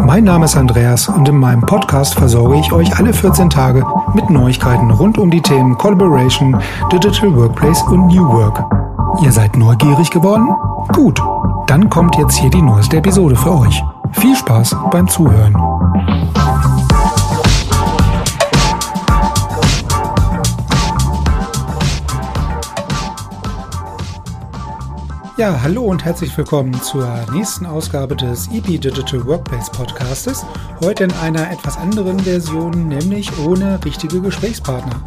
Mein Name ist Andreas und in meinem Podcast versorge ich euch alle 14 Tage mit Neuigkeiten rund um die Themen Collaboration, Digital Workplace und New Work. Ihr seid neugierig geworden? Gut, dann kommt jetzt hier die neueste Episode für euch. Viel Spaß beim Zuhören. Ja, hallo und herzlich willkommen zur nächsten Ausgabe des EP Digital Workplace Podcastes. Heute in einer etwas anderen Version, nämlich ohne richtige Gesprächspartner.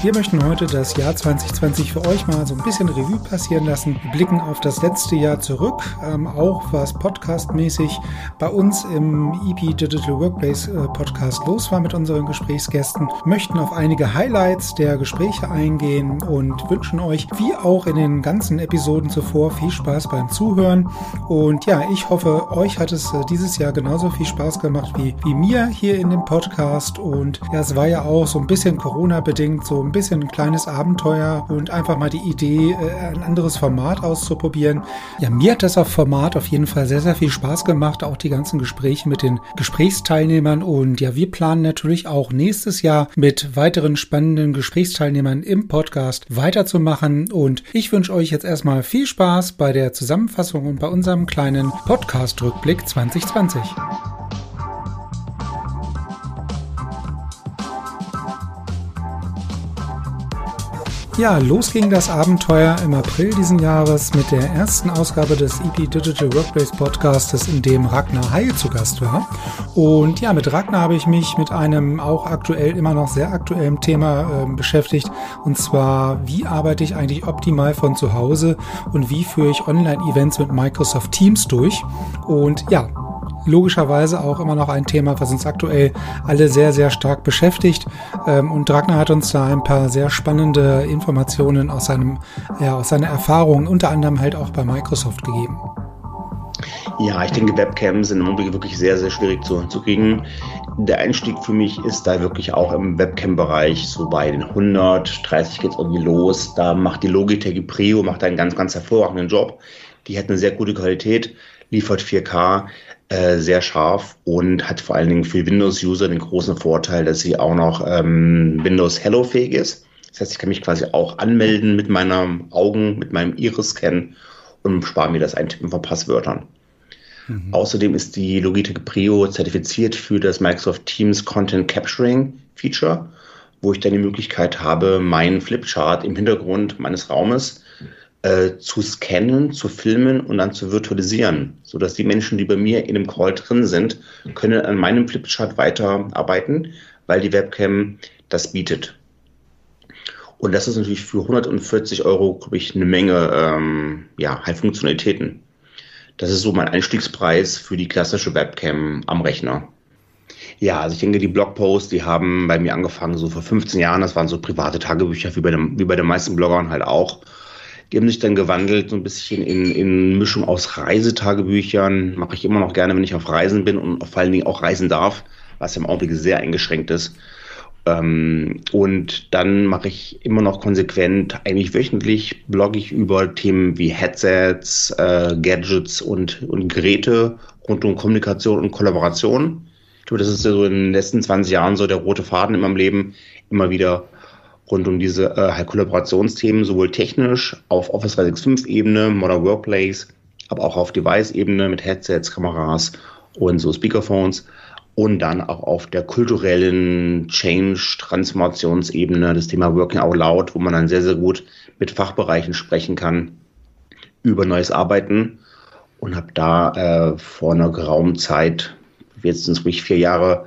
Wir möchten heute das Jahr 2020 für euch mal so ein bisschen Revue passieren lassen. Wir blicken auf das letzte Jahr zurück, ähm, auch was podcastmäßig bei uns im EP Digital Workplace äh, Podcast los war mit unseren Gesprächsgästen, möchten auf einige Highlights der Gespräche eingehen und wünschen euch, wie auch in den ganzen Episoden zuvor, viel Spaß beim Zuhören. Und ja, ich hoffe, euch hat es äh, dieses Jahr genauso viel Spaß gemacht wie, wie mir hier in dem Podcast. Und ja, es war ja auch so ein bisschen Corona-bedingt so ein bisschen ein kleines Abenteuer und einfach mal die Idee, äh, ein anderes Format auszuprobieren. Ja, mir hat das auf Format auf jeden Fall sehr, sehr viel Spaß gemacht, auch die ganzen Gespräche mit den Gesprächsteilnehmern. Und ja, wir planen natürlich auch nächstes Jahr mit weiteren spannenden Gesprächsteilnehmern im Podcast weiterzumachen. Und ich wünsche euch jetzt erstmal viel Spaß bei der Zusammenfassung und bei unserem kleinen Podcast-Rückblick 2020. Ja, los ging das Abenteuer im April diesen Jahres mit der ersten Ausgabe des EP Digital Workplace Podcastes, in dem Ragnar Heil zu Gast war. Und ja, mit Ragnar habe ich mich mit einem auch aktuell, immer noch sehr aktuellen Thema äh, beschäftigt. Und zwar, wie arbeite ich eigentlich optimal von zu Hause und wie führe ich Online-Events mit Microsoft Teams durch? Und ja, logischerweise auch immer noch ein Thema, was uns aktuell alle sehr, sehr stark beschäftigt. Ähm, und Dragner hat uns da ein paar sehr spannende Informationen aus, seinem, ja, aus seiner Erfahrung, unter anderem halt auch bei Microsoft gegeben. Ja, ich denke, Webcams sind im Augenblick wirklich sehr, sehr schwierig zu, zu kriegen. Der Einstieg für mich ist da wirklich auch im Webcam-Bereich, so bei den 130 geht es irgendwie los. Da macht die Logitech Prio, macht einen ganz, ganz hervorragenden Job. Die hat eine sehr gute Qualität, liefert 4K. Äh, sehr scharf und hat vor allen Dingen für Windows-User den großen Vorteil, dass sie auch noch ähm, Windows Hello-fähig ist. Das heißt, ich kann mich quasi auch anmelden mit meinen Augen, mit meinem Iris-Scan und spare mir das Eintippen von Passwörtern. Mhm. Außerdem ist die Logitech Prio zertifiziert für das Microsoft Teams Content Capturing Feature, wo ich dann die Möglichkeit habe, meinen Flipchart im Hintergrund meines Raumes äh, zu scannen, zu filmen und dann zu virtualisieren, sodass die Menschen, die bei mir in dem Call drin sind, können an meinem Flipchart weiterarbeiten, weil die Webcam das bietet. Und das ist natürlich für 140 Euro, glaube ich, eine Menge ähm, ja, Funktionalitäten. Das ist so mein Einstiegspreis für die klassische Webcam am Rechner. Ja, also ich denke, die Blogposts, die haben bei mir angefangen so vor 15 Jahren. Das waren so private Tagebücher, wie bei, dem, wie bei den meisten Bloggern halt auch. Die haben sich dann gewandelt, so ein bisschen in, in Mischung aus Reisetagebüchern. Mache ich immer noch gerne, wenn ich auf Reisen bin und vor allen Dingen auch reisen darf, was im Augenblick sehr eingeschränkt ist. Ähm, und dann mache ich immer noch konsequent, eigentlich wöchentlich, blogge ich über Themen wie Headsets, äh, Gadgets und, und Geräte rund um Kommunikation und Kollaboration. Ich glaube, das ist ja so in den letzten 20 Jahren so der rote Faden in meinem Leben, immer wieder rund um diese äh, Kollaborationsthemen, sowohl technisch auf Office 365-Ebene, Modern Workplace, aber auch auf Device-Ebene mit Headsets, Kameras und so Speakerphones und dann auch auf der kulturellen Change-Transformationsebene das Thema Working Out Loud, wo man dann sehr, sehr gut mit Fachbereichen sprechen kann über neues Arbeiten und habe da äh, vor einer geraumen Zeit, jetzt sind es ruhig vier Jahre,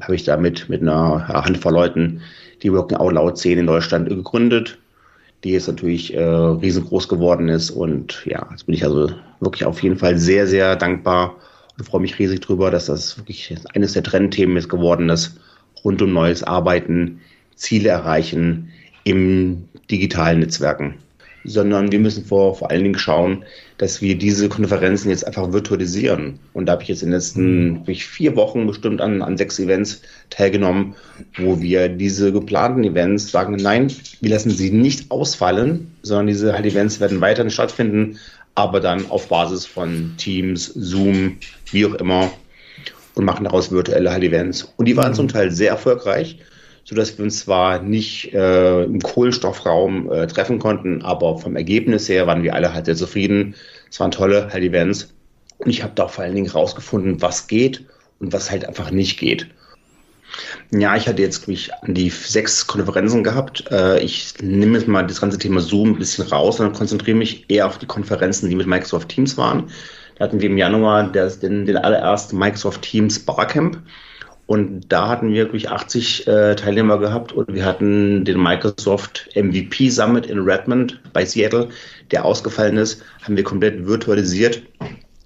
habe ich da mit, mit einer Handvoll Leuten die Working Out Loud Szene in Deutschland gegründet, die jetzt natürlich äh, riesengroß geworden ist. Und ja, jetzt bin ich also wirklich auf jeden Fall sehr, sehr dankbar und freue mich riesig drüber, dass das wirklich eines der Trendthemen ist geworden ist, rund um neues Arbeiten, Ziele erreichen im digitalen Netzwerken. Sondern wir müssen vor, vor allen Dingen schauen, dass wir diese Konferenzen jetzt einfach virtualisieren. Und da habe ich jetzt in den letzten mhm. vier Wochen bestimmt an, an sechs Events teilgenommen, wo wir diese geplanten Events sagen, nein, wir lassen sie nicht ausfallen, sondern diese halt Events werden weiterhin stattfinden, aber dann auf Basis von Teams, Zoom, wie auch immer und machen daraus virtuelle halt Events. Und die waren mhm. zum Teil sehr erfolgreich sodass wir uns zwar nicht äh, im Kohlenstoffraum äh, treffen konnten, aber vom Ergebnis her waren wir alle halt sehr zufrieden. Es waren tolle halt Events. Und ich habe da vor allen Dingen rausgefunden, was geht und was halt einfach nicht geht. Ja, ich hatte jetzt mich an die sechs Konferenzen gehabt. Äh, ich nehme jetzt mal das ganze Thema Zoom ein bisschen raus und konzentriere mich eher auf die Konferenzen, die mit Microsoft Teams waren. Da hatten wir im Januar den, den allerersten Microsoft Teams Barcamp. Und da hatten wir wirklich 80 äh, Teilnehmer gehabt und wir hatten den Microsoft MVP Summit in Redmond bei Seattle, der ausgefallen ist, haben wir komplett virtualisiert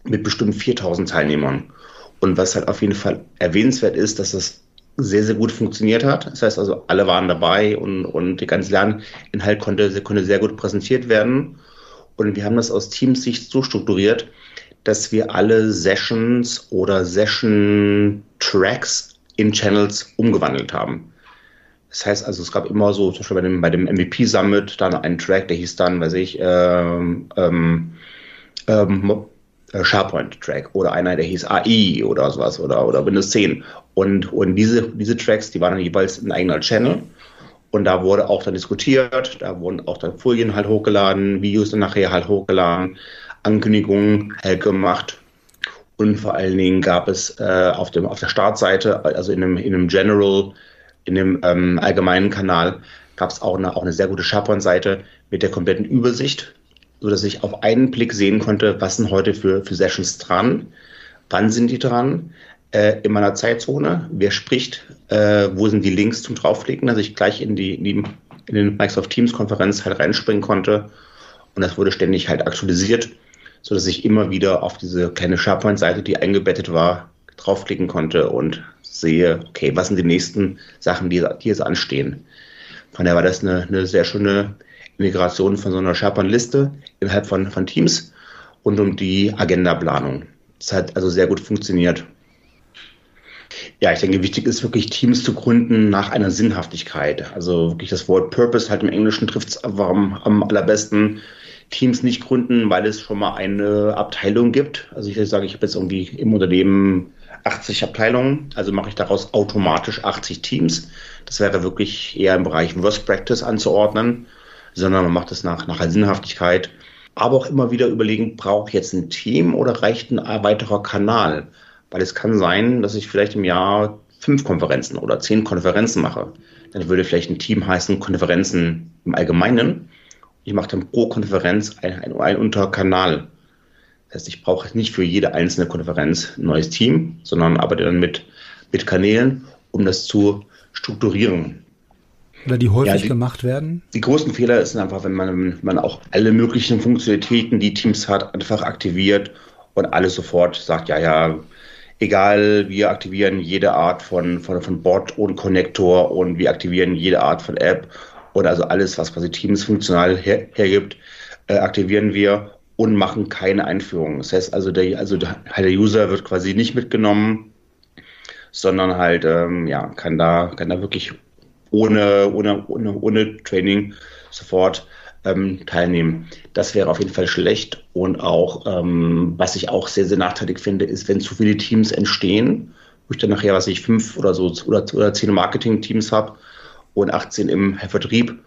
mit bestimmt 4000 Teilnehmern. Und was halt auf jeden Fall erwähnenswert ist, dass das sehr, sehr gut funktioniert hat. Das heißt also, alle waren dabei und, und der ganze Lerninhalt konnte, konnte sehr gut präsentiert werden. Und wir haben das aus Teamsicht so strukturiert, dass wir alle Sessions oder Session-Tracks in Channels umgewandelt haben. Das heißt also, es gab immer so, zum Beispiel bei dem, bei dem MVP Summit, dann einen Track, der hieß dann, weiß ich, ähm, ähm, ähm, äh, SharePoint Track oder einer, der hieß AI oder sowas oder, oder Windows 10. Und, und diese, diese Tracks, die waren dann jeweils ein eigener Channel. Und da wurde auch dann diskutiert, da wurden auch dann Folien halt hochgeladen, Videos dann nachher halt hochgeladen, Ankündigungen halt gemacht und vor allen Dingen gab es äh, auf, dem, auf der Startseite, also in einem, in einem General, in dem ähm, allgemeinen Kanal, gab es auch eine, auch eine sehr gute SharePoint-Seite mit der kompletten Übersicht, sodass ich auf einen Blick sehen konnte, was sind heute für, für Sessions dran, wann sind die dran, äh, in meiner Zeitzone, wer spricht, äh, wo sind die Links zum Draufklicken, dass ich gleich in die, in die in den Microsoft Teams Konferenz halt reinspringen konnte. Und das wurde ständig halt aktualisiert so dass ich immer wieder auf diese kleine SharePoint-Seite, die eingebettet war, draufklicken konnte und sehe, okay, was sind die nächsten Sachen, die, die jetzt anstehen. Von daher war das eine, eine sehr schöne Integration von so einer SharePoint-Liste innerhalb von, von Teams und um die Agendaplanung. Das hat also sehr gut funktioniert. Ja, ich denke, wichtig ist wirklich Teams zu gründen nach einer Sinnhaftigkeit. Also wirklich das Wort Purpose halt im Englischen trifft es am, am allerbesten. Teams nicht gründen, weil es schon mal eine Abteilung gibt. Also ich sage, ich habe jetzt irgendwie im Unternehmen 80 Abteilungen, also mache ich daraus automatisch 80 Teams. Das wäre wirklich eher im Bereich Worst Practice anzuordnen, sondern man macht es nach, nach Sinnhaftigkeit. Aber auch immer wieder überlegen, brauche ich jetzt ein Team oder reicht ein weiterer Kanal? Weil es kann sein, dass ich vielleicht im Jahr fünf Konferenzen oder zehn Konferenzen mache. Dann würde vielleicht ein Team heißen Konferenzen im Allgemeinen. Ich mache dann pro Konferenz einen ein, Unterkanal. Das heißt, ich brauche nicht für jede einzelne Konferenz ein neues Team, sondern arbeite dann mit, mit Kanälen, um das zu strukturieren. Oder die häufig ja, die, gemacht werden? Die größten Fehler sind einfach, wenn man, wenn man auch alle möglichen Funktionalitäten, die Teams hat, einfach aktiviert und alles sofort sagt, ja, ja, egal, wir aktivieren jede Art von, von, von Bot und Connector und wir aktivieren jede Art von App oder also alles, was quasi Teams funktional her, hergibt, äh, aktivieren wir und machen keine Einführung. Das heißt also, der, also der, der User wird quasi nicht mitgenommen, sondern halt, ähm, ja, kann da, kann da wirklich ohne, ohne, ohne, ohne Training sofort ähm, teilnehmen. Das wäre auf jeden Fall schlecht. Und auch, ähm, was ich auch sehr, sehr nachteilig finde, ist, wenn zu viele Teams entstehen, wo ich dann nachher, was ich fünf oder so oder, oder zehn Marketing-Teams habe, und 18 im Vertrieb.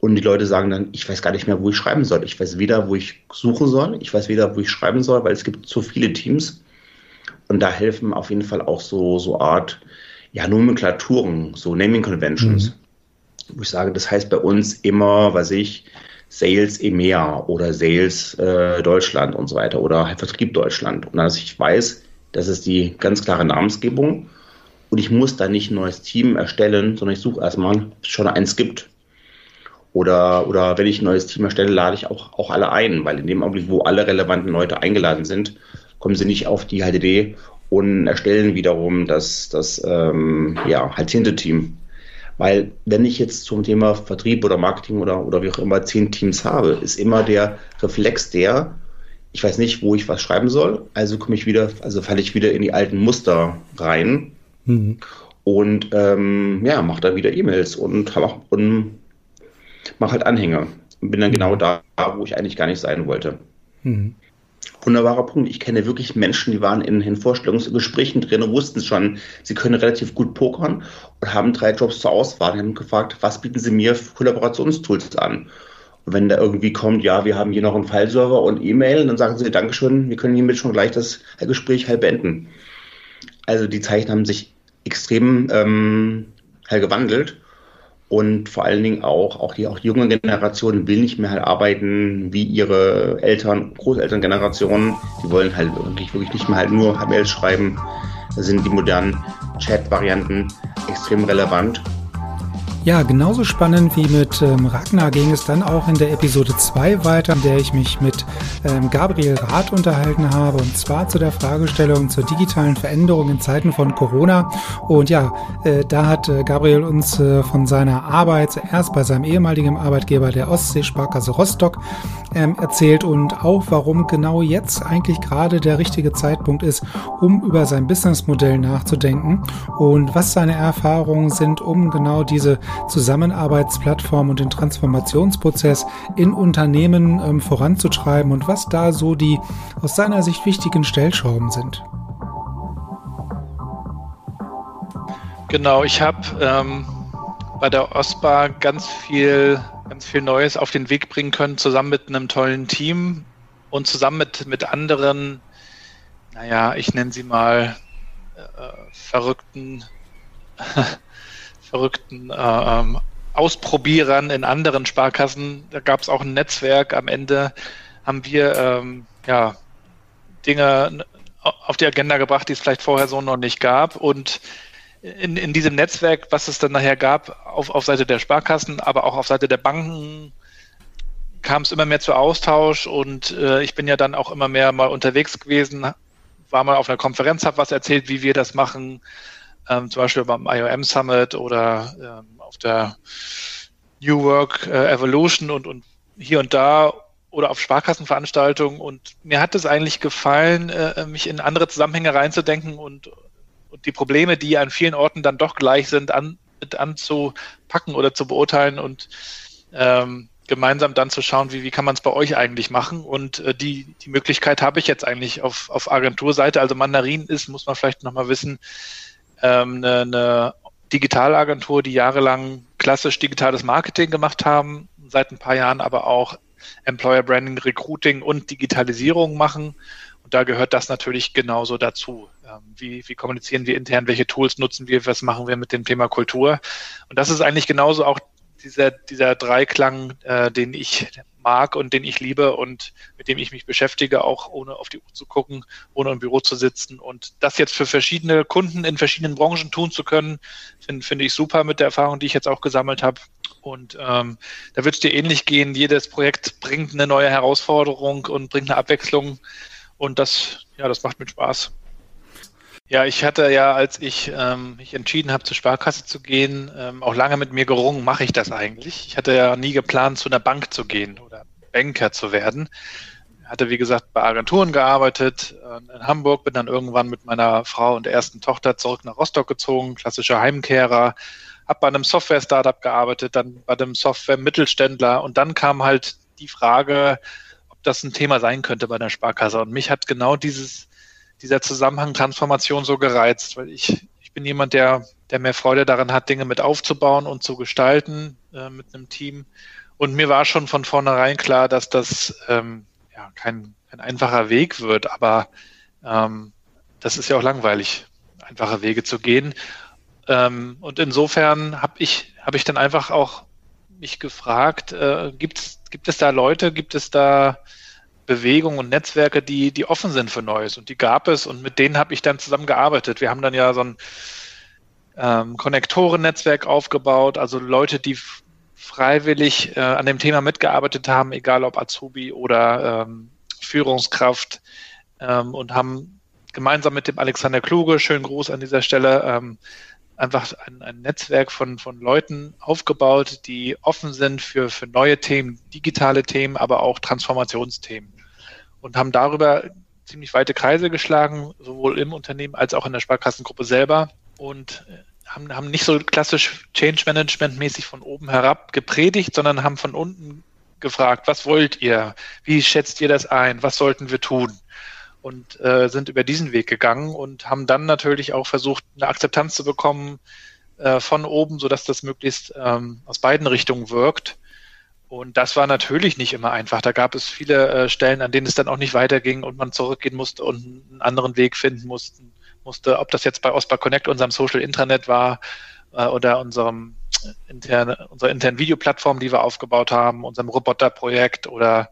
Und die Leute sagen dann, ich weiß gar nicht mehr, wo ich schreiben soll. Ich weiß weder, wo ich suchen soll, ich weiß weder, wo ich schreiben soll, weil es gibt zu viele Teams. Und da helfen auf jeden Fall auch so, so Art, ja, Nomenklaturen, so Naming Conventions. Mhm. Wo ich sage, das heißt bei uns immer, was ich, Sales EMEA oder Sales äh, Deutschland und so weiter oder Vertrieb Deutschland. Und dass ich weiß, das ist die ganz klare Namensgebung und ich muss da nicht ein neues Team erstellen, sondern ich suche erstmal, ob es schon eins gibt. Oder, oder wenn ich ein neues Team erstelle, lade ich auch, auch alle ein, weil in dem Augenblick, wo alle relevanten Leute eingeladen sind, kommen sie nicht auf die HDD und erstellen wiederum das, das ähm, ja, halt Team. Weil wenn ich jetzt zum Thema Vertrieb oder Marketing oder, oder wie auch immer zehn Teams habe, ist immer der Reflex der, ich weiß nicht, wo ich was schreiben soll, also komme ich wieder, also falle ich wieder in die alten Muster rein mhm. und ähm, ja, mache dann wieder E-Mails und, und mache halt Anhänge und bin dann genau da, wo ich eigentlich gar nicht sein wollte. Mhm. Wunderbarer Punkt. Ich kenne wirklich Menschen, die waren in, in Vorstellungsgesprächen drin und wussten schon, sie können relativ gut pokern und haben drei Jobs zur Auswahl und haben gefragt, was bieten sie mir für Kollaborationstools an? Und wenn da irgendwie kommt, ja, wir haben hier noch einen Fileserver und E-Mail, dann sagen sie, Dankeschön, wir können hiermit schon gleich das Gespräch halb beenden. Also die Zeichen haben sich extrem ähm, gewandelt und vor allen Dingen auch, auch die, auch die junge Generation will nicht mehr halt arbeiten wie ihre Eltern, Großelterngenerationen. Die wollen halt wirklich, wirklich nicht mehr halt nur Mails schreiben. Da sind die modernen Chat-Varianten extrem relevant. Ja, genauso spannend wie mit ähm, Ragnar ging es dann auch in der Episode 2 weiter, in der ich mich mit ähm, Gabriel Rath unterhalten habe und zwar zu der Fragestellung zur digitalen Veränderung in Zeiten von Corona. Und ja, äh, da hat äh, Gabriel uns äh, von seiner Arbeit zuerst bei seinem ehemaligen Arbeitgeber der Ostseesparkasse Rostock ähm, erzählt und auch warum genau jetzt eigentlich gerade der richtige Zeitpunkt ist, um über sein Businessmodell nachzudenken und was seine Erfahrungen sind, um genau diese Zusammenarbeitsplattform und den Transformationsprozess in Unternehmen ähm, voranzutreiben und was da so die aus seiner Sicht wichtigen Stellschrauben sind. Genau, ich habe ähm, bei der OSPA ganz viel, ganz viel Neues auf den Weg bringen können, zusammen mit einem tollen Team und zusammen mit, mit anderen, naja, ich nenne sie mal äh, verrückten verrückten äh, ähm, Ausprobierern in anderen Sparkassen. Da gab es auch ein Netzwerk. Am Ende haben wir ähm, ja, Dinge auf die Agenda gebracht, die es vielleicht vorher so noch nicht gab. Und in, in diesem Netzwerk, was es dann nachher gab, auf, auf Seite der Sparkassen, aber auch auf Seite der Banken, kam es immer mehr zu Austausch und äh, ich bin ja dann auch immer mehr mal unterwegs gewesen, war mal auf einer Konferenz, habe was erzählt, wie wir das machen, ähm, zum Beispiel beim IOM Summit oder ähm, auf der New Work äh, Evolution und, und hier und da oder auf Sparkassenveranstaltungen. Und mir hat es eigentlich gefallen, äh, mich in andere Zusammenhänge reinzudenken und, und die Probleme, die an vielen Orten dann doch gleich sind, an, mit anzupacken oder zu beurteilen und ähm, gemeinsam dann zu schauen, wie, wie kann man es bei euch eigentlich machen. Und äh, die, die Möglichkeit habe ich jetzt eigentlich auf, auf Agenturseite. Also Mandarin ist, muss man vielleicht nochmal wissen, ähm, eine, eine Digitalagentur, die jahrelang klassisch digitales Marketing gemacht haben, seit ein paar Jahren aber auch Employer Branding, Recruiting und Digitalisierung machen. Und da gehört das natürlich genauso dazu. Ähm, wie, wie kommunizieren wir intern, welche Tools nutzen wir, was machen wir mit dem Thema Kultur? Und das ist eigentlich genauso auch dieser, dieser Dreiklang, äh, den ich mag und den ich liebe und mit dem ich mich beschäftige, auch ohne auf die Uhr zu gucken, ohne im Büro zu sitzen. Und das jetzt für verschiedene Kunden in verschiedenen Branchen tun zu können, finde find ich super mit der Erfahrung, die ich jetzt auch gesammelt habe. Und ähm, da wird es dir ähnlich gehen. Jedes Projekt bringt eine neue Herausforderung und bringt eine Abwechslung. Und das, ja, das macht mir Spaß. Ja, ich hatte ja, als ich ähm, mich entschieden habe, zur Sparkasse zu gehen, ähm, auch lange mit mir gerungen, mache ich das eigentlich. Ich hatte ja nie geplant, zu einer Bank zu gehen oder Banker zu werden. Hatte, wie gesagt, bei Agenturen gearbeitet äh, in Hamburg, bin dann irgendwann mit meiner Frau und ersten Tochter zurück nach Rostock gezogen, klassischer Heimkehrer, habe bei einem Software-Startup gearbeitet, dann bei einem Software-Mittelständler und dann kam halt die Frage, ob das ein Thema sein könnte bei der Sparkasse. Und mich hat genau dieses dieser Zusammenhang Transformation so gereizt, weil ich, ich bin jemand, der, der mehr Freude daran hat, Dinge mit aufzubauen und zu gestalten äh, mit einem Team. Und mir war schon von vornherein klar, dass das ähm, ja, kein, kein einfacher Weg wird, aber ähm, das ist ja auch langweilig, einfache Wege zu gehen. Ähm, und insofern habe ich, hab ich dann einfach auch mich gefragt, äh, gibt's, gibt es da Leute, gibt es da Bewegungen und Netzwerke, die, die offen sind für Neues. Und die gab es und mit denen habe ich dann zusammengearbeitet. Wir haben dann ja so ein ähm, Konnektoren-Netzwerk aufgebaut, also Leute, die freiwillig äh, an dem Thema mitgearbeitet haben, egal ob Azubi oder ähm, Führungskraft ähm, und haben gemeinsam mit dem Alexander Kluge, schönen Gruß an dieser Stelle, ähm, einfach ein, ein Netzwerk von, von Leuten aufgebaut, die offen sind für, für neue Themen, digitale Themen, aber auch Transformationsthemen. Und haben darüber ziemlich weite Kreise geschlagen, sowohl im Unternehmen als auch in der Sparkassengruppe selber. Und äh, haben, haben nicht so klassisch Change Management mäßig von oben herab gepredigt, sondern haben von unten gefragt, was wollt ihr? Wie schätzt ihr das ein? Was sollten wir tun? Und äh, sind über diesen Weg gegangen und haben dann natürlich auch versucht, eine Akzeptanz zu bekommen äh, von oben, sodass das möglichst ähm, aus beiden Richtungen wirkt. Und das war natürlich nicht immer einfach. Da gab es viele äh, Stellen, an denen es dann auch nicht weiterging und man zurückgehen musste und einen anderen Weg finden musste. musste ob das jetzt bei Osbar Connect, unserem Social Intranet war, äh, oder unserem interne, unserer internen Videoplattform, die wir aufgebaut haben, unserem Roboterprojekt oder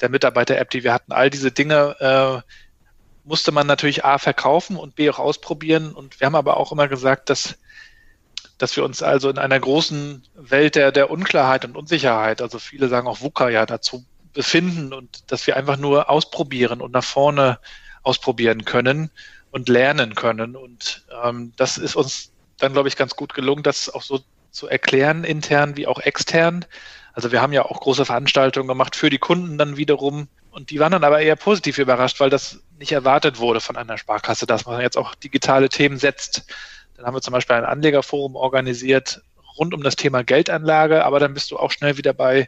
der Mitarbeiter-App, die wir hatten. All diese Dinge äh, musste man natürlich A verkaufen und B auch ausprobieren. Und wir haben aber auch immer gesagt, dass, dass wir uns also in einer großen Welt der, der Unklarheit und Unsicherheit, also viele sagen auch VUCA ja dazu, befinden und dass wir einfach nur ausprobieren und nach vorne ausprobieren können und lernen können. Und ähm, das ist uns dann, glaube ich, ganz gut gelungen, das auch so zu erklären, intern wie auch extern. Also wir haben ja auch große Veranstaltungen gemacht für die Kunden dann wiederum. Und die waren dann aber eher positiv überrascht, weil das nicht erwartet wurde von einer Sparkasse, dass man jetzt auch digitale Themen setzt. Dann haben wir zum Beispiel ein Anlegerforum organisiert rund um das Thema Geldanlage, aber dann bist du auch schnell wieder bei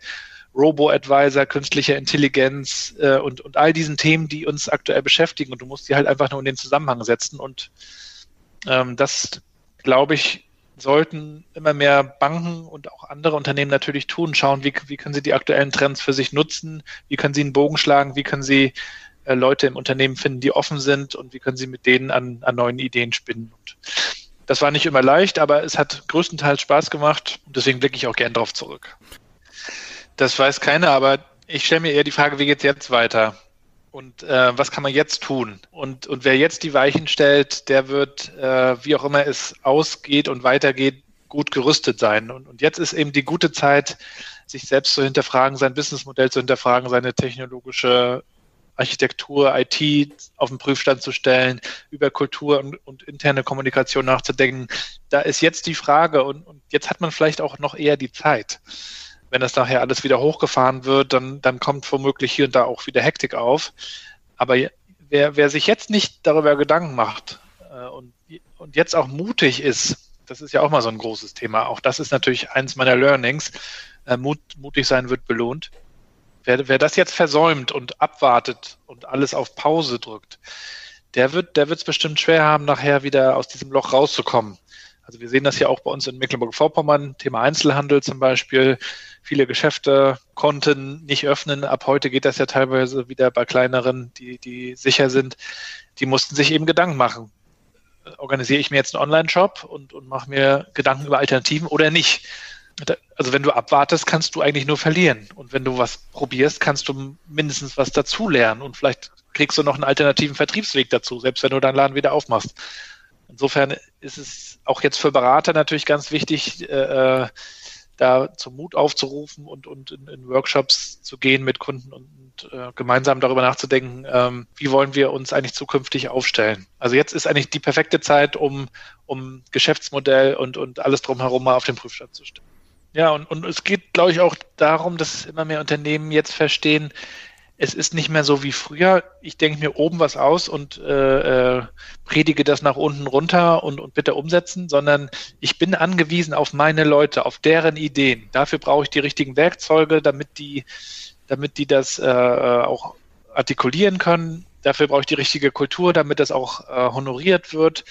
Robo-Advisor, künstlicher Intelligenz äh, und, und all diesen Themen, die uns aktuell beschäftigen. Und du musst die halt einfach nur in den Zusammenhang setzen. Und ähm, das, glaube ich, sollten immer mehr Banken und auch andere Unternehmen natürlich tun, schauen, wie, wie können sie die aktuellen Trends für sich nutzen, wie können sie einen Bogen schlagen, wie können sie äh, Leute im Unternehmen finden, die offen sind und wie können sie mit denen an, an neuen Ideen spinnen. Und das war nicht immer leicht, aber es hat größtenteils Spaß gemacht und deswegen blicke ich auch gern darauf zurück. Das weiß keiner, aber ich stelle mir eher die Frage, wie geht es jetzt weiter? Und äh, was kann man jetzt tun? Und, und wer jetzt die Weichen stellt, der wird, äh, wie auch immer es ausgeht und weitergeht, gut gerüstet sein. Und, und jetzt ist eben die gute Zeit, sich selbst zu hinterfragen, sein Businessmodell zu hinterfragen, seine technologische Architektur, IT auf den Prüfstand zu stellen, über Kultur und, und interne Kommunikation nachzudenken. Da ist jetzt die Frage und, und jetzt hat man vielleicht auch noch eher die Zeit wenn das nachher alles wieder hochgefahren wird, dann, dann kommt womöglich hier und da auch wieder Hektik auf. Aber wer, wer sich jetzt nicht darüber Gedanken macht äh, und, und jetzt auch mutig ist, das ist ja auch mal so ein großes Thema. Auch das ist natürlich eins meiner Learnings. Äh, Mut, mutig sein wird belohnt. Wer, wer das jetzt versäumt und abwartet und alles auf Pause drückt, der wird, der wird es bestimmt schwer haben, nachher wieder aus diesem Loch rauszukommen. Also wir sehen das ja auch bei uns in Mecklenburg-Vorpommern, Thema Einzelhandel zum Beispiel. Viele Geschäfte konnten nicht öffnen. Ab heute geht das ja teilweise wieder bei kleineren, die, die sicher sind. Die mussten sich eben Gedanken machen. Organisiere ich mir jetzt einen Online-Shop und, und mache mir Gedanken über Alternativen oder nicht? Also wenn du abwartest, kannst du eigentlich nur verlieren. Und wenn du was probierst, kannst du mindestens was dazulernen und vielleicht kriegst du noch einen alternativen Vertriebsweg dazu, selbst wenn du deinen Laden wieder aufmachst. Insofern ist es auch jetzt für Berater natürlich ganz wichtig, äh, äh, da zum Mut aufzurufen und, und in, in Workshops zu gehen mit Kunden und, und äh, gemeinsam darüber nachzudenken, ähm, wie wollen wir uns eigentlich zukünftig aufstellen. Also jetzt ist eigentlich die perfekte Zeit, um, um Geschäftsmodell und, und alles drumherum mal auf den Prüfstand zu stellen. Ja, und, und es geht, glaube ich, auch darum, dass immer mehr Unternehmen jetzt verstehen, es ist nicht mehr so wie früher. Ich denke mir oben was aus und äh, äh, predige das nach unten runter und, und bitte umsetzen, sondern ich bin angewiesen auf meine Leute, auf deren Ideen. Dafür brauche ich die richtigen Werkzeuge, damit die, damit die das äh, auch artikulieren können. Dafür brauche ich die richtige Kultur, damit das auch äh, honoriert wird.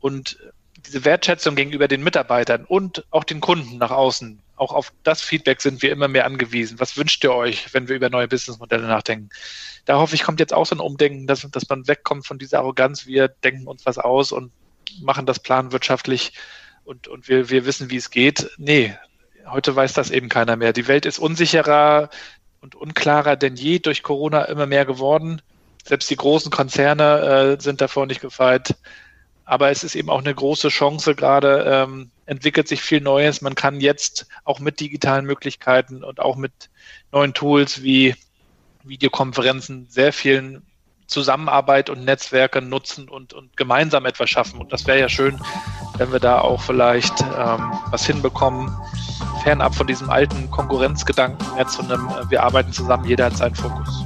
Und diese Wertschätzung gegenüber den Mitarbeitern und auch den Kunden nach außen, auch auf das Feedback sind wir immer mehr angewiesen. Was wünscht ihr euch, wenn wir über neue Businessmodelle nachdenken? Da hoffe ich, kommt jetzt auch so ein Umdenken, dass, dass man wegkommt von dieser Arroganz. Wir denken uns was aus und machen das planwirtschaftlich und, und wir, wir wissen, wie es geht. Nee, heute weiß das eben keiner mehr. Die Welt ist unsicherer und unklarer denn je durch Corona immer mehr geworden. Selbst die großen Konzerne äh, sind davor nicht gefeit. Aber es ist eben auch eine große Chance gerade, ähm, entwickelt sich viel Neues. Man kann jetzt auch mit digitalen Möglichkeiten und auch mit neuen Tools wie Videokonferenzen sehr vielen Zusammenarbeit und Netzwerke nutzen und, und gemeinsam etwas schaffen. Und das wäre ja schön, wenn wir da auch vielleicht ähm, was hinbekommen, fernab von diesem alten Konkurrenzgedanken, mehr zu einem, äh, wir arbeiten zusammen, jeder hat seinen Fokus.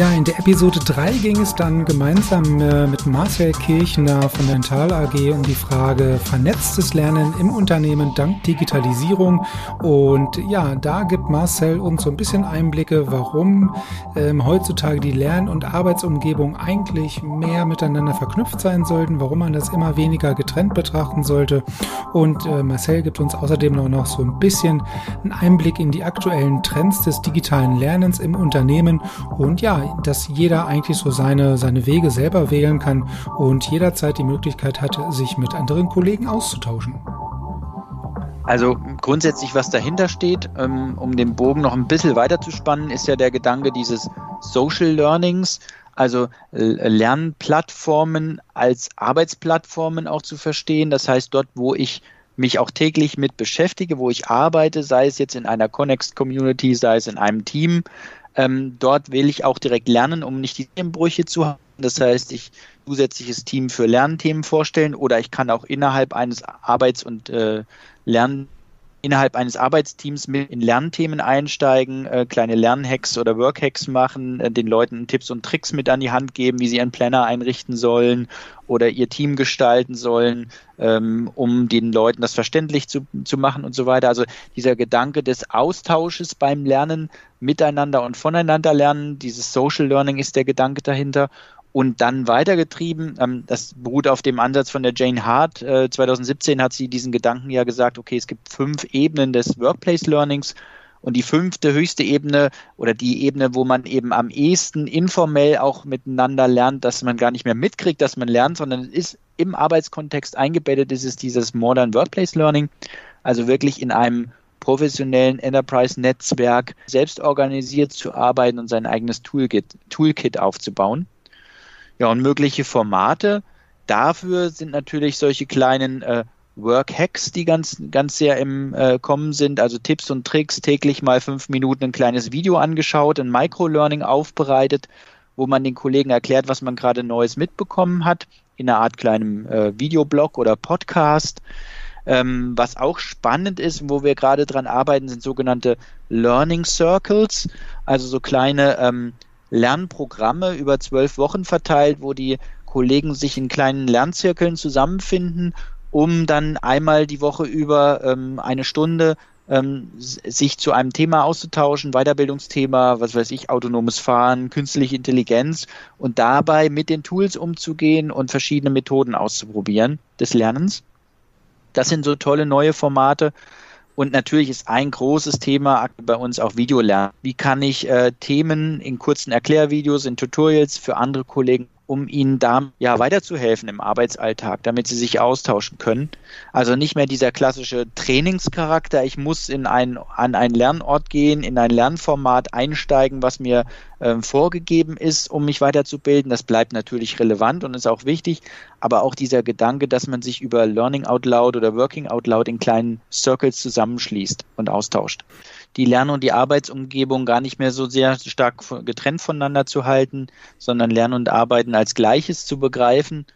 Ja, in der Episode 3 ging es dann gemeinsam äh, mit Marcel Kirchner von der Dental AG um die Frage vernetztes Lernen im Unternehmen dank Digitalisierung. Und ja, da gibt Marcel uns so ein bisschen Einblicke, warum ähm, heutzutage die Lern- und Arbeitsumgebung eigentlich mehr miteinander verknüpft sein sollten, warum man das immer weniger getrennt betrachten sollte. Und äh, Marcel gibt uns außerdem noch, noch so ein bisschen einen Einblick in die aktuellen Trends des digitalen Lernens im Unternehmen. Und ja, dass jeder eigentlich so seine, seine Wege selber wählen kann und jederzeit die Möglichkeit hat, sich mit anderen Kollegen auszutauschen. Also grundsätzlich, was dahinter steht, ähm, um den Bogen noch ein bisschen weiter zu spannen, ist ja der Gedanke dieses Social Learnings, also Lernplattformen als Arbeitsplattformen auch zu verstehen. Das heißt, dort, wo ich mich auch täglich mit beschäftige, wo ich arbeite, sei es jetzt in einer Connext Community, sei es in einem Team, ähm, dort will ich auch direkt lernen, um nicht die Themenbrüche zu haben. Das heißt, ich zusätzliches Team für Lernthemen vorstellen oder ich kann auch innerhalb eines Arbeits- und äh, Lern innerhalb eines Arbeitsteams mit in Lernthemen einsteigen, äh, kleine Lernhacks oder Workhacks machen, äh, den Leuten Tipps und Tricks mit an die Hand geben, wie sie einen Planner einrichten sollen oder ihr Team gestalten sollen, ähm, um den Leuten das verständlich zu, zu machen und so weiter. Also dieser Gedanke des Austausches beim Lernen, miteinander und voneinander lernen, dieses Social Learning ist der Gedanke dahinter und dann weitergetrieben. Ähm, das beruht auf dem Ansatz von der Jane Hart. Äh, 2017 hat sie diesen Gedanken ja gesagt, okay, es gibt fünf Ebenen des Workplace Learnings und die fünfte höchste Ebene oder die Ebene, wo man eben am ehesten informell auch miteinander lernt, dass man gar nicht mehr mitkriegt, dass man lernt, sondern es ist im Arbeitskontext eingebettet, ist es dieses Modern Workplace Learning. Also wirklich in einem professionellen Enterprise-Netzwerk selbst organisiert zu arbeiten und sein eigenes Toolkit, Toolkit aufzubauen. Ja, und mögliche Formate. Dafür sind natürlich solche kleinen äh, Work-Hacks, die ganz, ganz sehr im äh, Kommen sind, also Tipps und Tricks, täglich mal fünf Minuten ein kleines Video angeschaut, ein Microlearning aufbereitet, wo man den Kollegen erklärt, was man gerade Neues mitbekommen hat, in einer Art kleinem äh, Videoblog oder Podcast. Ähm, was auch spannend ist, wo wir gerade dran arbeiten, sind sogenannte Learning Circles, also so kleine ähm, Lernprogramme über zwölf Wochen verteilt, wo die Kollegen sich in kleinen Lernzirkeln zusammenfinden, um dann einmal die Woche über ähm, eine Stunde ähm, sich zu einem Thema auszutauschen, Weiterbildungsthema, was weiß ich, autonomes Fahren, künstliche Intelligenz und dabei mit den Tools umzugehen und verschiedene Methoden auszuprobieren des Lernens. Das sind so tolle neue Formate, und natürlich ist ein großes Thema bei uns auch Videolernen. Wie kann ich äh, Themen in kurzen Erklärvideos, in Tutorials für andere Kollegen um ihnen da ja weiterzuhelfen im Arbeitsalltag, damit sie sich austauschen können. Also nicht mehr dieser klassische Trainingscharakter, ich muss in ein, an einen Lernort gehen, in ein Lernformat einsteigen, was mir äh, vorgegeben ist, um mich weiterzubilden. Das bleibt natürlich relevant und ist auch wichtig, aber auch dieser Gedanke, dass man sich über Learning Out Loud oder Working Out Loud in kleinen Circles zusammenschließt und austauscht die Lern- und die Arbeitsumgebung gar nicht mehr so sehr stark getrennt voneinander zu halten, sondern Lernen und Arbeiten als Gleiches zu begreifen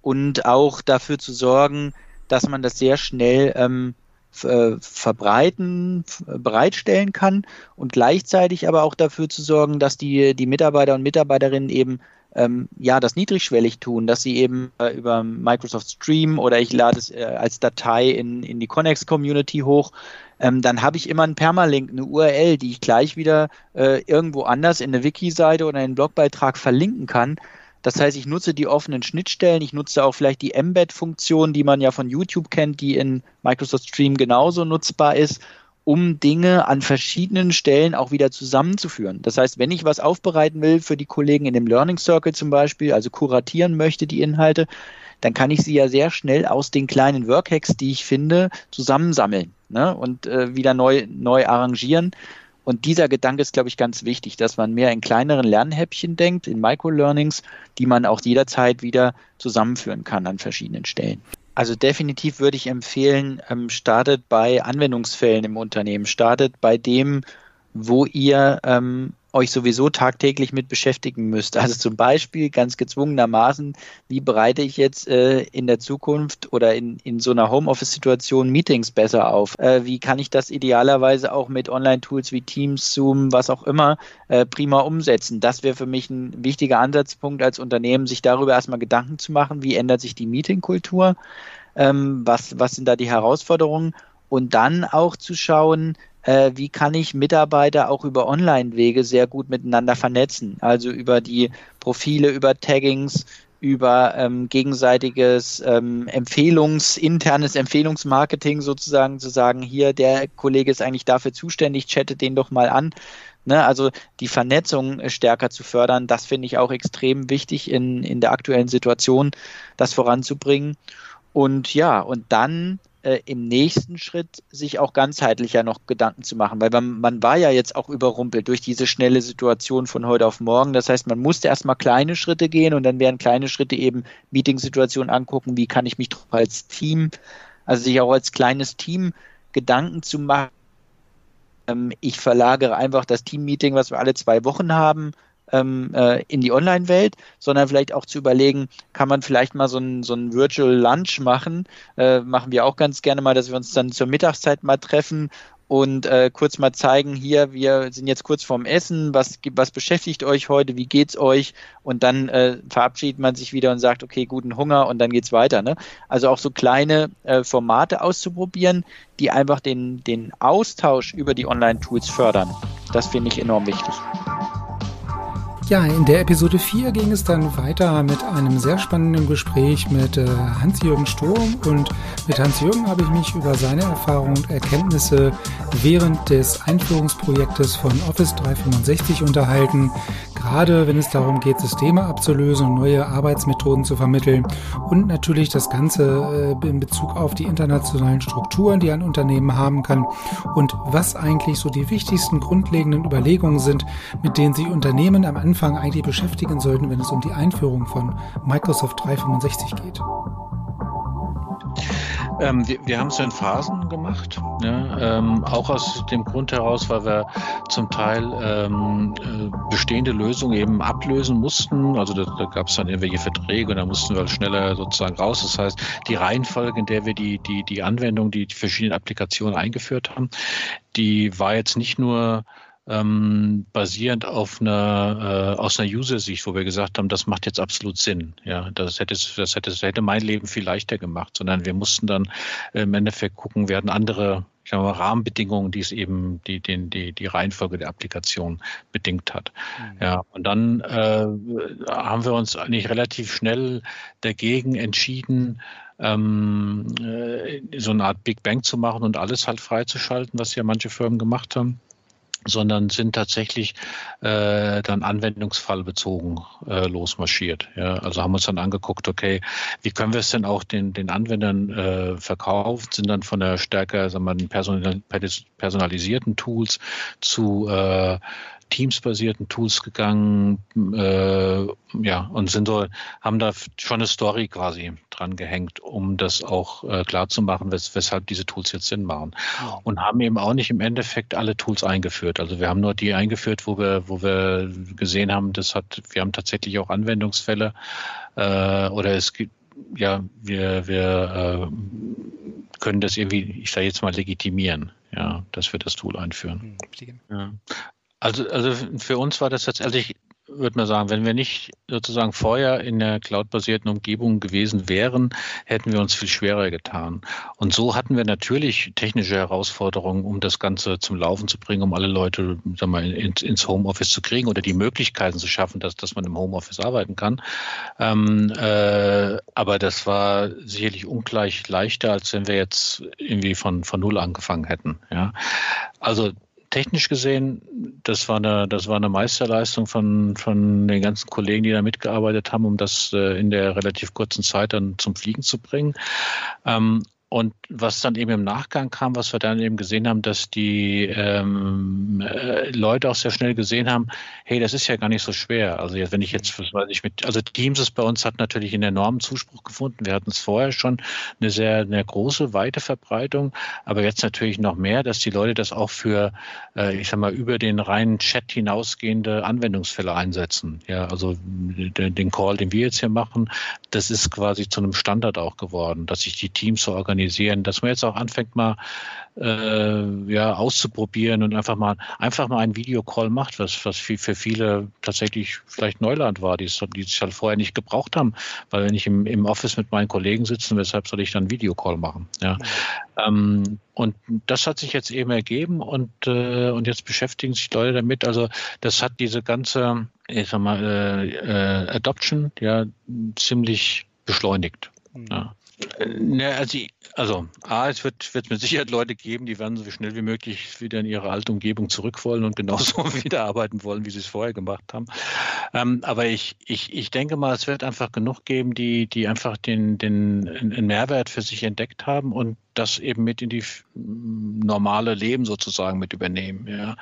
und auch dafür zu sorgen, dass man das sehr schnell ähm, äh, verbreiten, bereitstellen kann und gleichzeitig aber auch dafür zu sorgen, dass die, die Mitarbeiter und Mitarbeiterinnen eben ähm, ja, das niedrigschwellig tun, dass sie eben äh, über Microsoft Stream oder ich lade es äh, als Datei in, in die Connex Community hoch, ähm, dann habe ich immer einen Permalink, eine URL, die ich gleich wieder äh, irgendwo anders in eine Wiki-Seite oder in einen Blogbeitrag verlinken kann. Das heißt, ich nutze die offenen Schnittstellen, ich nutze auch vielleicht die Embed-Funktion, die man ja von YouTube kennt, die in Microsoft Stream genauso nutzbar ist um Dinge an verschiedenen Stellen auch wieder zusammenzuführen. Das heißt, wenn ich was aufbereiten will für die Kollegen in dem Learning Circle zum Beispiel, also kuratieren möchte die Inhalte, dann kann ich sie ja sehr schnell aus den kleinen Workhacks, die ich finde, zusammensammeln ne? und äh, wieder neu, neu arrangieren. Und dieser Gedanke ist, glaube ich, ganz wichtig, dass man mehr in kleineren Lernhäppchen denkt, in Microlearnings, die man auch jederzeit wieder zusammenführen kann an verschiedenen Stellen. Also definitiv würde ich empfehlen, ähm, startet bei Anwendungsfällen im Unternehmen, startet bei dem, wo ihr ähm, euch sowieso tagtäglich mit beschäftigen müsst. Also zum Beispiel ganz gezwungenermaßen, wie bereite ich jetzt äh, in der Zukunft oder in, in so einer Homeoffice-Situation Meetings besser auf? Äh, wie kann ich das idealerweise auch mit Online-Tools wie Teams, Zoom, was auch immer, äh, prima umsetzen? Das wäre für mich ein wichtiger Ansatzpunkt als Unternehmen, sich darüber erstmal Gedanken zu machen, wie ändert sich die Meetingkultur? Ähm, was, was sind da die Herausforderungen? Und dann auch zu schauen, äh, wie kann ich Mitarbeiter auch über Online-Wege sehr gut miteinander vernetzen. Also über die Profile, über Taggings, über ähm, gegenseitiges ähm, Empfehlungs, internes Empfehlungsmarketing sozusagen zu sagen, hier, der Kollege ist eigentlich dafür zuständig, chatte den doch mal an. Ne, also die Vernetzung stärker zu fördern, das finde ich auch extrem wichtig in, in der aktuellen Situation, das voranzubringen. Und ja, und dann äh, im nächsten Schritt sich auch ganzheitlicher noch Gedanken zu machen, weil man, man war ja jetzt auch überrumpelt durch diese schnelle Situation von heute auf morgen. Das heißt, man musste erstmal kleine Schritte gehen und dann wären kleine Schritte eben Meetingsituationen angucken, wie kann ich mich als Team, also sich auch als kleines Team Gedanken zu machen. Ähm, ich verlagere einfach das Team-Meeting, was wir alle zwei Wochen haben, ähm, äh, in die Online-Welt, sondern vielleicht auch zu überlegen, kann man vielleicht mal so ein, so ein Virtual Lunch machen. Äh, machen wir auch ganz gerne mal, dass wir uns dann zur Mittagszeit mal treffen und äh, kurz mal zeigen, hier, wir sind jetzt kurz vorm Essen, was, was beschäftigt euch heute, wie geht's euch? Und dann äh, verabschiedet man sich wieder und sagt, okay, guten Hunger und dann geht's weiter. Ne? Also auch so kleine äh, Formate auszuprobieren, die einfach den, den Austausch über die Online-Tools fördern. Das finde ich enorm wichtig. Ja, in der Episode 4 ging es dann weiter mit einem sehr spannenden Gespräch mit äh, Hans-Jürgen Sturm. Und mit Hans-Jürgen habe ich mich über seine Erfahrungen und Erkenntnisse während des Einführungsprojektes von Office 365 unterhalten, gerade wenn es darum geht, Systeme abzulösen und neue Arbeitsmethoden zu vermitteln. Und natürlich das Ganze äh, in Bezug auf die internationalen Strukturen, die ein Unternehmen haben kann. Und was eigentlich so die wichtigsten grundlegenden Überlegungen sind, mit denen sich Unternehmen am Anfang Anfang eigentlich beschäftigen sollten, wenn es um die Einführung von Microsoft 365 geht? Ähm, wir, wir haben es in Phasen gemacht, ja, ähm, auch aus dem Grund heraus, weil wir zum Teil ähm, äh, bestehende Lösungen eben ablösen mussten. Also da, da gab es dann irgendwelche Verträge und da mussten wir schneller sozusagen raus. Das heißt, die Reihenfolge, in der wir die, die, die Anwendung, die, die verschiedenen Applikationen eingeführt haben, die war jetzt nicht nur ähm, basierend auf einer äh, aus einer User-Sicht, wo wir gesagt haben, das macht jetzt absolut Sinn. Ja, das hätte das hätte das hätte mein Leben viel leichter gemacht, sondern wir mussten dann im Endeffekt gucken, werden andere ich sag mal, Rahmenbedingungen, die es eben die, die, die, die Reihenfolge der Applikation bedingt hat. Mhm. Ja, und dann äh, haben wir uns eigentlich relativ schnell dagegen entschieden, ähm, äh, so eine Art Big Bang zu machen und alles halt freizuschalten, was ja manche Firmen gemacht haben sondern sind tatsächlich äh, dann anwendungsfallbezogen äh, losmarschiert. Ja, also haben uns dann angeguckt, okay, wie können wir es denn auch den, den Anwendern äh, verkaufen, sind dann von der stärker sagen wir, personalisierten Tools zu äh, teamsbasierten Tools gegangen, äh, ja, und sind so, haben da schon eine Story quasi dran gehängt, um das auch äh, klar zu machen, wes weshalb diese Tools jetzt Sinn machen. Und haben eben auch nicht im Endeffekt alle Tools eingeführt. Also wir haben nur die eingeführt, wo wir, wo wir gesehen haben, das hat, wir haben tatsächlich auch Anwendungsfälle äh, oder es gibt ja, wir, wir äh, können das irgendwie, ich sage jetzt mal, legitimieren, ja, dass wir das Tool einführen. Hm, ja. Also, also für uns war das tatsächlich, würde man sagen, wenn wir nicht sozusagen vorher in der cloud-basierten Umgebung gewesen wären, hätten wir uns viel schwerer getan. Und so hatten wir natürlich technische Herausforderungen, um das Ganze zum Laufen zu bringen, um alle Leute sag mal, ins, Homeoffice zu kriegen oder die Möglichkeiten zu schaffen, dass, dass man im Homeoffice arbeiten kann. Ähm, äh, aber das war sicherlich ungleich leichter, als wenn wir jetzt irgendwie von, von Null angefangen hätten. Ja. Also technisch gesehen, das war eine, das war eine Meisterleistung von, von den ganzen Kollegen, die da mitgearbeitet haben, um das äh, in der relativ kurzen Zeit dann zum Fliegen zu bringen. Ähm, und was dann eben im Nachgang kam, was wir dann eben gesehen haben, dass die ähm, äh, Leute auch sehr schnell gesehen haben, hey, das ist ja gar nicht so schwer. Also jetzt, wenn ich jetzt, was weiß ich, mit, also Teams ist bei uns hat natürlich einen enormen Zuspruch gefunden. Wir hatten es vorher schon eine sehr eine große, weite Verbreitung, aber jetzt natürlich noch mehr, dass die Leute das auch für, äh, ich sag mal, über den reinen Chat hinausgehende Anwendungsfälle einsetzen. Ja, also den, den Call, den wir jetzt hier machen, das ist quasi zu einem Standard auch geworden, dass sich die Teams so organisieren organisieren, dass man jetzt auch anfängt mal äh, ja auszuprobieren und einfach mal einfach mal einen Videocall macht, was was für, viele tatsächlich vielleicht Neuland war, die es die es halt vorher nicht gebraucht haben, weil wenn ich im, im Office mit meinen Kollegen sitze, weshalb soll ich dann Videocall machen? Ja. Ähm, und das hat sich jetzt eben ergeben und äh, und jetzt beschäftigen sich Leute damit. Also das hat diese ganze ich sag mal äh, äh, Adoption ja ziemlich beschleunigt. Mhm. Ja. Ne, also, also A, es wird, wird mit Sicherheit Leute geben, die werden so schnell wie möglich wieder in ihre alte Umgebung zurück wollen und genauso wieder arbeiten wollen, wie sie es vorher gemacht haben. Ähm, aber ich, ich, ich denke mal, es wird einfach genug geben, die, die einfach den, den, einen Mehrwert für sich entdeckt haben und das eben mit in die normale Leben sozusagen mit übernehmen. Ja.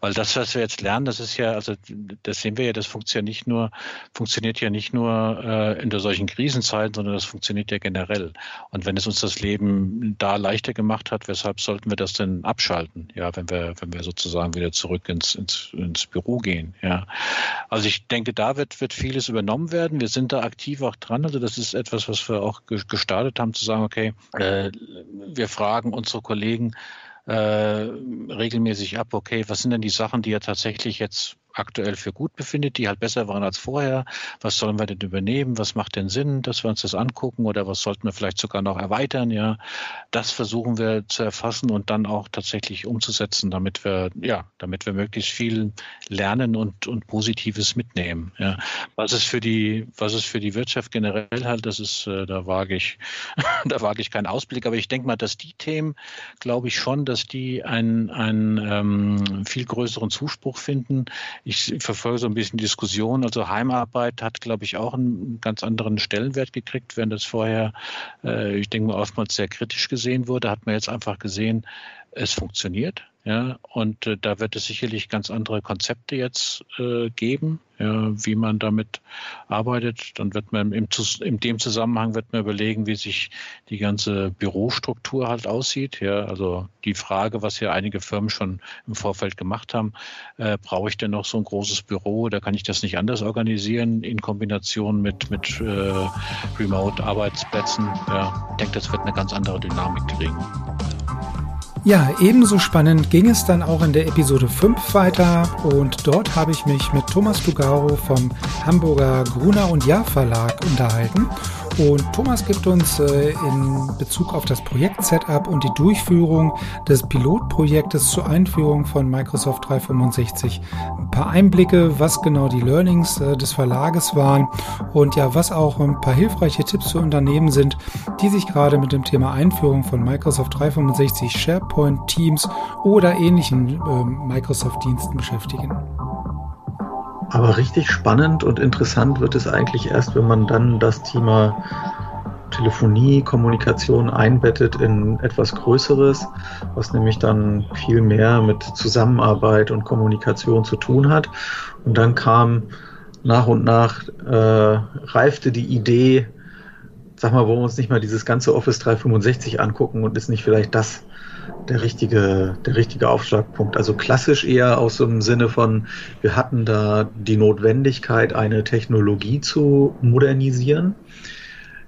Weil das, was wir jetzt lernen, das ist ja, also das sehen wir ja, das funktioniert nicht nur, funktioniert ja nicht nur äh, in solchen Krisenzeiten, sondern das funktioniert ja generell. Und wenn es uns das Leben da leichter gemacht hat, weshalb sollten wir das denn abschalten? Ja, wenn wir, wenn wir sozusagen wieder zurück ins, ins, ins Büro gehen. Ja. Also ich denke, da wird, wird vieles übernommen werden. Wir sind da aktiv auch dran. Also das ist etwas, was wir auch gestartet haben, zu sagen, okay, äh, wir fragen unsere Kollegen äh, regelmäßig ab, okay, was sind denn die Sachen, die ihr tatsächlich jetzt aktuell für gut befindet, die halt besser waren als vorher. Was sollen wir denn übernehmen? Was macht denn Sinn, dass wir uns das angucken oder was sollten wir vielleicht sogar noch erweitern? Ja, das versuchen wir zu erfassen und dann auch tatsächlich umzusetzen, damit wir, ja, damit wir möglichst viel lernen und, und Positives mitnehmen. Ja, was es für die, was es für die Wirtschaft generell halt, das ist, äh, da wage ich, da wage ich keinen Ausblick, aber ich denke mal, dass die Themen, glaube ich schon, dass die einen, einen ähm, viel größeren Zuspruch finden ich verfolge so ein bisschen Diskussion. Also Heimarbeit hat, glaube ich, auch einen ganz anderen Stellenwert gekriegt, während das vorher, äh, ich denke mal, oftmals sehr kritisch gesehen wurde. Hat man jetzt einfach gesehen, es funktioniert. Ja, und äh, da wird es sicherlich ganz andere Konzepte jetzt äh, geben, ja, wie man damit arbeitet. Dann wird man im, in dem Zusammenhang wird man überlegen, wie sich die ganze Bürostruktur halt aussieht. Ja, also die Frage, was ja einige Firmen schon im Vorfeld gemacht haben, äh, brauche ich denn noch so ein großes Büro oder kann ich das nicht anders organisieren in Kombination mit, mit äh, Remote-Arbeitsplätzen? Ja, ich denke, das wird eine ganz andere Dynamik kriegen. Ja, ebenso spannend ging es dann auch in der Episode 5 weiter. Und dort habe ich mich mit Thomas Dugaro vom Hamburger Gruner und Jahr Verlag unterhalten und Thomas gibt uns äh, in Bezug auf das Projekt-Setup und die Durchführung des Pilotprojektes zur Einführung von Microsoft 365 ein paar Einblicke, was genau die Learnings äh, des Verlages waren und ja, was auch ein paar hilfreiche Tipps für Unternehmen sind, die sich gerade mit dem Thema Einführung von Microsoft 365 SharePoint, Teams oder ähnlichen äh, Microsoft-Diensten beschäftigen. Aber richtig spannend und interessant wird es eigentlich erst, wenn man dann das Thema Telefonie, Kommunikation einbettet in etwas Größeres, was nämlich dann viel mehr mit Zusammenarbeit und Kommunikation zu tun hat. Und dann kam nach und nach, äh, reifte die Idee, sag mal, wollen wir uns nicht mal dieses ganze Office 365 angucken und ist nicht vielleicht das der richtige, der richtige Aufschlagpunkt. Also klassisch eher aus dem Sinne von, wir hatten da die Notwendigkeit, eine Technologie zu modernisieren,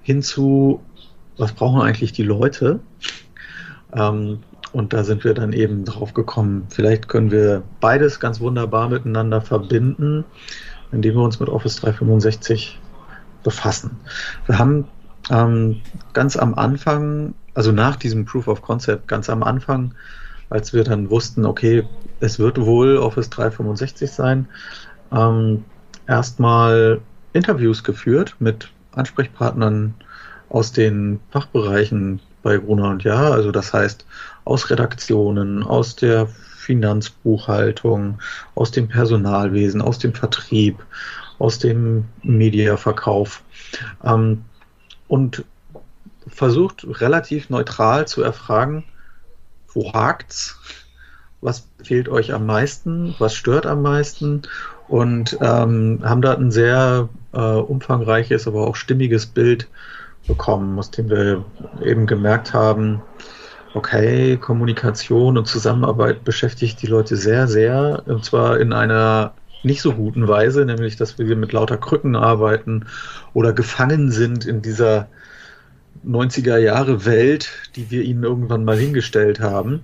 hinzu, was brauchen eigentlich die Leute? Ähm, und da sind wir dann eben drauf gekommen, vielleicht können wir beides ganz wunderbar miteinander verbinden, indem wir uns mit Office 365 befassen. Wir haben ähm, ganz am Anfang also nach diesem Proof of Concept ganz am Anfang, als wir dann wussten, okay, es wird wohl Office 365 sein, ähm, erstmal Interviews geführt mit Ansprechpartnern aus den Fachbereichen bei Gruner und Ja, also das heißt aus Redaktionen, aus der Finanzbuchhaltung, aus dem Personalwesen, aus dem Vertrieb, aus dem Mediaverkauf. Ähm, und versucht relativ neutral zu erfragen, wo hakt's? Was fehlt euch am meisten? Was stört am meisten? Und ähm, haben da ein sehr äh, umfangreiches, aber auch stimmiges Bild bekommen, aus dem wir eben gemerkt haben, okay, Kommunikation und Zusammenarbeit beschäftigt die Leute sehr, sehr, und zwar in einer nicht so guten Weise, nämlich dass wir mit lauter Krücken arbeiten oder gefangen sind in dieser 90er Jahre Welt, die wir ihnen irgendwann mal hingestellt haben.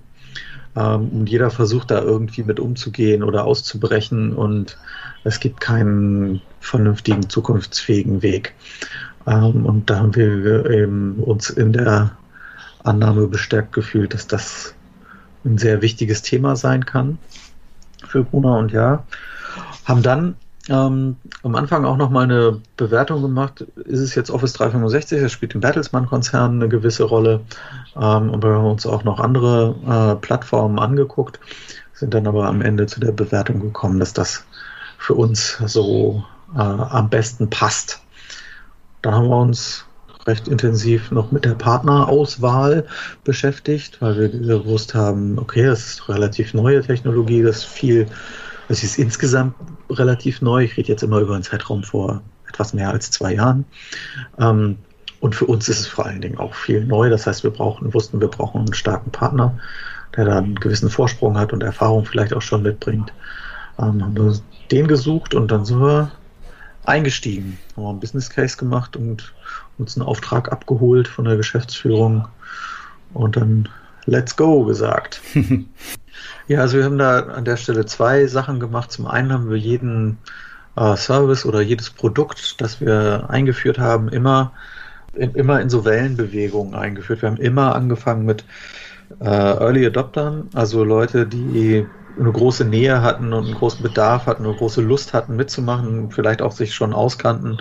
Ähm, und jeder versucht da irgendwie mit umzugehen oder auszubrechen und es gibt keinen vernünftigen, zukunftsfähigen Weg. Ähm, und da haben wir eben uns in der Annahme bestärkt gefühlt, dass das ein sehr wichtiges Thema sein kann für Bruna und ja. Haben dann ähm, am Anfang auch nochmal eine Bewertung gemacht. Ist es jetzt Office 365? Das spielt im Bertelsmann-Konzern eine gewisse Rolle. Ähm, und wir haben uns auch noch andere äh, Plattformen angeguckt, sind dann aber am Ende zu der Bewertung gekommen, dass das für uns so äh, am besten passt. Dann haben wir uns recht intensiv noch mit der Partnerauswahl beschäftigt, weil wir gewusst haben, okay, das ist relativ neue Technologie, das viel, das ist insgesamt relativ neu. Ich rede jetzt immer über einen Zeitraum vor etwas mehr als zwei Jahren. Ähm, und für uns ist es vor allen Dingen auch viel neu. Das heißt, wir brauchen, wussten, wir brauchen einen starken Partner, der da einen gewissen Vorsprung hat und Erfahrung vielleicht auch schon mitbringt. Ähm, haben wir den gesucht und dann sind wir eingestiegen, haben einen Business Case gemacht und uns einen Auftrag abgeholt von der Geschäftsführung und dann Let's go gesagt. ja, also wir haben da an der Stelle zwei Sachen gemacht. Zum einen haben wir jeden äh, Service oder jedes Produkt, das wir eingeführt haben, immer in, immer in so Wellenbewegungen eingeführt. Wir haben immer angefangen mit äh, Early Adoptern, also Leute, die eine große Nähe hatten und einen großen Bedarf hatten, eine große Lust hatten mitzumachen, vielleicht auch sich schon auskannten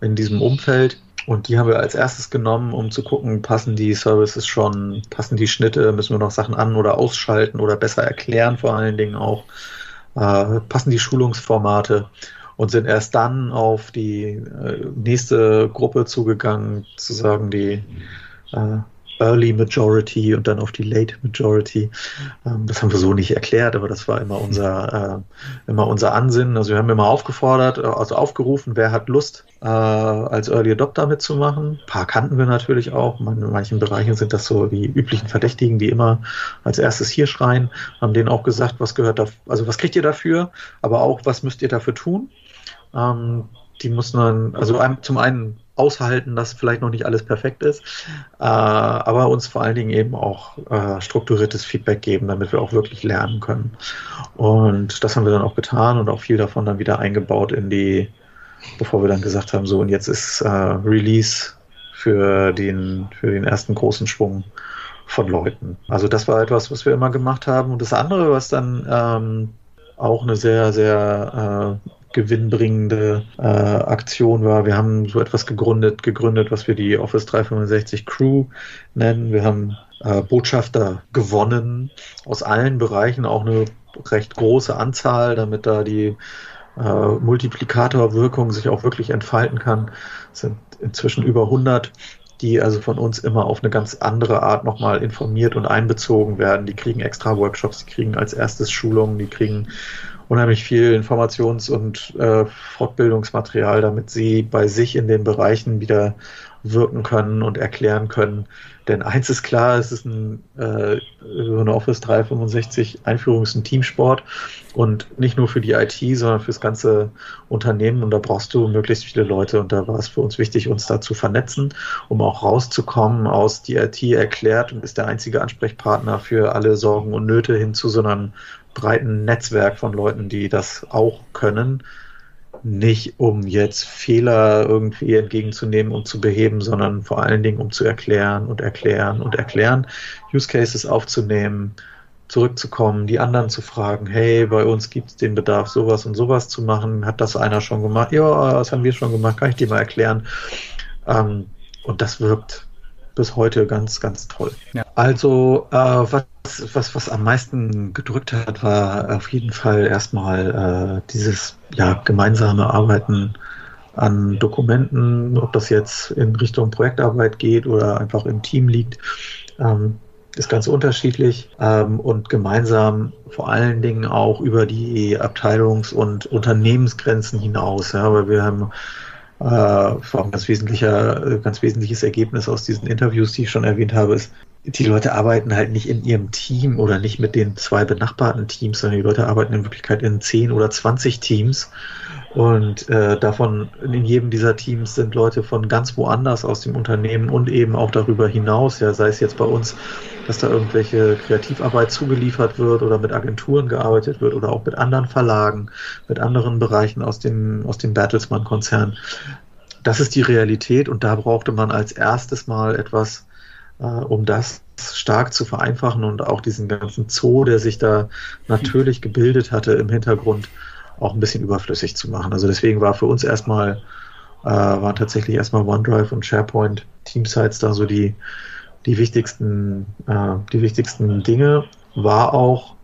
in diesem Umfeld. Und die haben wir als erstes genommen, um zu gucken, passen die Services schon, passen die Schnitte, müssen wir noch Sachen an- oder ausschalten oder besser erklären vor allen Dingen auch, äh, passen die Schulungsformate und sind erst dann auf die äh, nächste Gruppe zugegangen, zu sagen, die äh, Early Majority und dann auf die Late Majority. Ähm, das haben wir so nicht erklärt, aber das war immer unser, äh, immer unser Ansinnen. Also wir haben immer aufgefordert, äh, also aufgerufen, wer hat Lust, äh, als Early Adopter mitzumachen. Ein paar kannten wir natürlich auch. In manchen Bereichen sind das so die üblichen Verdächtigen, die immer als erstes hier schreien, haben denen auch gesagt, was gehört da, also was kriegt ihr dafür, aber auch, was müsst ihr dafür tun. Ähm, die muss man, also zum einen aushalten, dass vielleicht noch nicht alles perfekt ist, äh, aber uns vor allen Dingen eben auch äh, strukturiertes Feedback geben, damit wir auch wirklich lernen können. Und das haben wir dann auch getan und auch viel davon dann wieder eingebaut in die, bevor wir dann gesagt haben, so und jetzt ist äh, Release für den, für den ersten großen Schwung von Leuten. Also das war etwas, was wir immer gemacht haben. Und das andere, was dann ähm, auch eine sehr, sehr äh, gewinnbringende äh, Aktion war. Wir haben so etwas gegründet, gegründet, was wir die Office 365 Crew nennen. Wir haben äh, Botschafter gewonnen aus allen Bereichen, auch eine recht große Anzahl, damit da die äh, Multiplikatorwirkung sich auch wirklich entfalten kann. Es sind inzwischen über 100 die also von uns immer auf eine ganz andere Art nochmal informiert und einbezogen werden. Die kriegen extra Workshops, die kriegen als erstes Schulungen, die kriegen unheimlich viel Informations- und äh, Fortbildungsmaterial, damit sie bei sich in den Bereichen wieder wirken können und erklären können. Denn eins ist klar, es ist ein, äh, so eine Office 365 Einführung ist ein Teamsport und nicht nur für die IT, sondern fürs ganze Unternehmen und da brauchst du möglichst viele Leute und da war es für uns wichtig, uns da zu vernetzen, um auch rauszukommen aus die IT erklärt und ist der einzige Ansprechpartner für alle Sorgen und Nöte hin zu so einem breiten Netzwerk von Leuten, die das auch können. Nicht um jetzt Fehler irgendwie entgegenzunehmen und zu beheben, sondern vor allen Dingen um zu erklären und erklären und erklären, Use Cases aufzunehmen, zurückzukommen, die anderen zu fragen, hey, bei uns gibt es den Bedarf, sowas und sowas zu machen. Hat das einer schon gemacht? Ja, das haben wir schon gemacht, kann ich dir mal erklären. Ähm, und das wirkt bis heute ganz, ganz toll. Ja. Also, äh, was was, was am meisten gedrückt hat, war auf jeden Fall erstmal äh, dieses ja, gemeinsame Arbeiten an Dokumenten, ob das jetzt in Richtung Projektarbeit geht oder einfach im Team liegt. Ähm, ist ganz unterschiedlich ähm, und gemeinsam vor allen Dingen auch über die Abteilungs- und Unternehmensgrenzen hinaus. Ja, weil wir haben ein ganz wesentlicher, ganz wesentliches Ergebnis aus diesen Interviews, die ich schon erwähnt habe, ist, die Leute arbeiten halt nicht in ihrem Team oder nicht mit den zwei benachbarten Teams, sondern die Leute arbeiten in Wirklichkeit in 10 oder 20 Teams. Und äh, davon in jedem dieser Teams sind Leute von ganz woanders aus dem Unternehmen und eben auch darüber hinaus, ja, sei es jetzt bei uns, dass da irgendwelche Kreativarbeit zugeliefert wird oder mit Agenturen gearbeitet wird oder auch mit anderen Verlagen, mit anderen Bereichen aus dem, aus dem Bertelsmann-Konzern. Das ist die Realität und da brauchte man als erstes mal etwas, äh, um das stark zu vereinfachen und auch diesen ganzen Zoo, der sich da natürlich gebildet hatte im Hintergrund, auch ein bisschen überflüssig zu machen. Also deswegen war für uns erstmal, äh, waren tatsächlich erstmal OneDrive und SharePoint Teamsites da so die, die wichtigsten, äh, die wichtigsten Dinge. War auch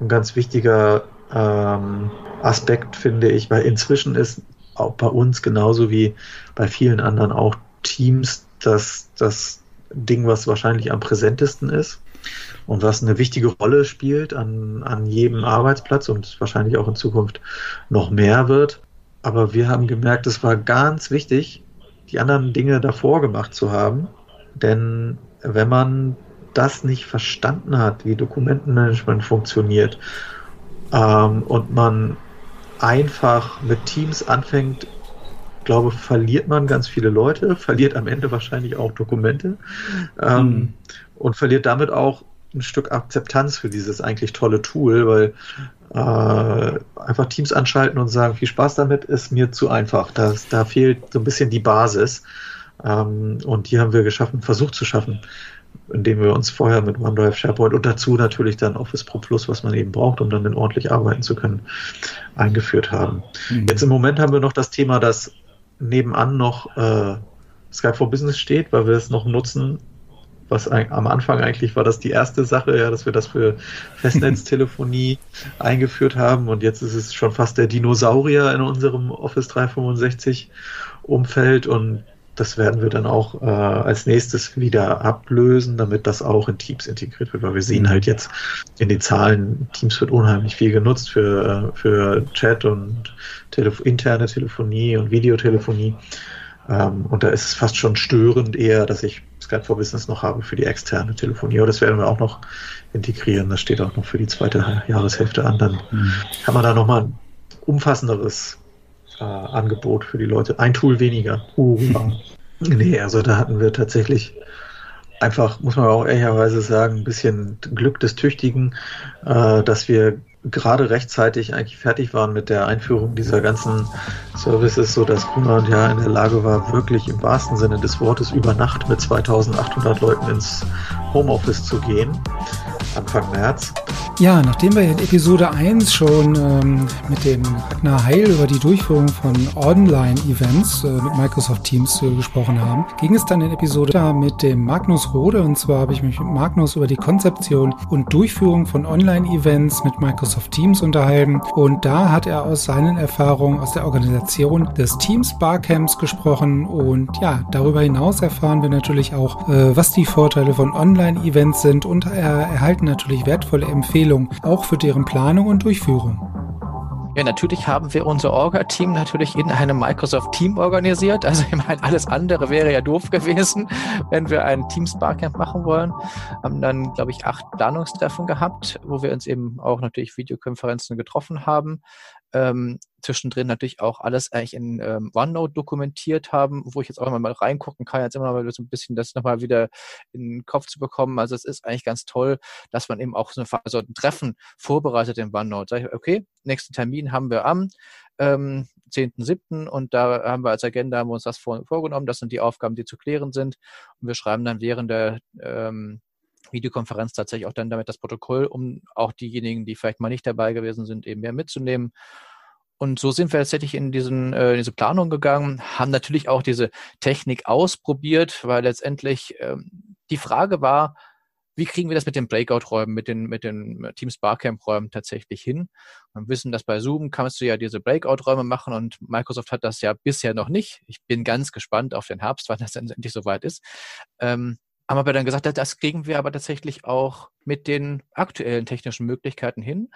ein ganz wichtiger ähm, Aspekt, finde ich, weil inzwischen ist auch bei uns genauso wie bei vielen anderen auch Teams das, das Ding, was wahrscheinlich am präsentesten ist und was eine wichtige Rolle spielt an, an jedem Arbeitsplatz und wahrscheinlich auch in Zukunft noch mehr wird. Aber wir haben gemerkt, es war ganz wichtig, die anderen Dinge davor gemacht zu haben. Denn wenn man das nicht verstanden hat, wie Dokumentenmanagement funktioniert, ähm, und man einfach mit Teams anfängt, glaube, verliert man ganz viele Leute, verliert am Ende wahrscheinlich auch Dokumente ähm, mhm. und verliert damit auch ein Stück Akzeptanz für dieses eigentlich tolle Tool, weil äh, einfach Teams anschalten und sagen, viel Spaß damit ist mir zu einfach. Das, da fehlt so ein bisschen die Basis. Ähm, und die haben wir geschaffen, versucht zu schaffen, indem wir uns vorher mit OneDrive, SharePoint und dazu natürlich dann Office Pro Plus, was man eben braucht, um dann ordentlich arbeiten zu können, eingeführt haben. Mhm. Jetzt im Moment haben wir noch das Thema, dass nebenan noch äh, Skype for Business steht, weil wir es noch nutzen. Was am Anfang eigentlich war das die erste Sache, ja, dass wir das für Festnetztelefonie eingeführt haben. Und jetzt ist es schon fast der Dinosaurier in unserem Office 365 Umfeld. Und das werden wir dann auch äh, als nächstes wieder ablösen, damit das auch in Teams integriert wird, weil wir sehen halt jetzt in den Zahlen, Teams wird unheimlich viel genutzt für, äh, für Chat und Telef interne Telefonie und Videotelefonie. Ähm, und da ist es fast schon störend eher, dass ich Skype for Business noch habe für die externe Telefonie. Aber das werden wir auch noch integrieren. Das steht auch noch für die zweite Jahreshälfte an. Dann mhm. kann man da nochmal ein umfassenderes äh, Angebot für die Leute. Ein Tool weniger. Uh, nee, also da hatten wir tatsächlich einfach, muss man auch ehrlicherweise sagen, ein bisschen Glück des Tüchtigen, äh, dass wir gerade rechtzeitig eigentlich fertig waren mit der Einführung dieser ganzen Services, so dass Grunwald ja in der Lage war, wirklich im wahrsten Sinne des Wortes über Nacht mit 2800 Leuten ins Homeoffice zu gehen. Anfang März. Ja, nachdem wir in Episode 1 schon ähm, mit dem Ragnar Heil über die Durchführung von Online-Events äh, mit Microsoft Teams äh, gesprochen haben, ging es dann in Episode mit dem Magnus Rode. Und zwar habe ich mich mit Magnus über die Konzeption und Durchführung von Online-Events mit Microsoft Teams unterhalten. Und da hat er aus seinen Erfahrungen aus der Organisation des Teams Barcamps gesprochen. Und ja, darüber hinaus erfahren wir natürlich auch, äh, was die Vorteile von Online-Events sind. Und er erhalten natürlich wertvolle Empfehlungen Empfehlung, auch für deren Planung und Durchführung. Ja, natürlich haben wir unser Orga-Team natürlich in einem Microsoft Team organisiert. Also ich meine, alles andere wäre ja doof gewesen, wenn wir ein Teams Barcamp machen wollen. Haben dann, glaube ich, acht Planungstreffen gehabt, wo wir uns eben auch natürlich Videokonferenzen getroffen haben ähm, zwischendrin natürlich auch alles eigentlich in ähm, OneNote dokumentiert haben, wo ich jetzt auch immer mal reingucken kann, jetzt immer mal so ein bisschen das nochmal wieder in den Kopf zu bekommen. Also es ist eigentlich ganz toll, dass man eben auch so, eine, so ein Treffen vorbereitet in OneNote. Sag ich, okay, nächsten Termin haben wir am ähm, 10.7. und da haben wir als Agenda haben wir uns das vor, vorgenommen. Das sind die Aufgaben, die zu klären sind. Und wir schreiben dann während der ähm, Videokonferenz tatsächlich auch dann damit das Protokoll, um auch diejenigen, die vielleicht mal nicht dabei gewesen sind, eben mehr mitzunehmen. Und so sind wir tatsächlich in, diesen, äh, in diese Planung gegangen, haben natürlich auch diese Technik ausprobiert, weil letztendlich ähm, die Frage war, wie kriegen wir das mit den Breakout-Räumen, mit den, mit den Teams Barcamp-Räumen tatsächlich hin? Wir wissen, dass bei Zoom kannst du ja diese Breakout-Räume machen und Microsoft hat das ja bisher noch nicht. Ich bin ganz gespannt auf den Herbst, wann das endlich soweit ist. Ähm, haben wir dann gesagt, das kriegen wir aber tatsächlich auch mit den aktuellen technischen Möglichkeiten hin,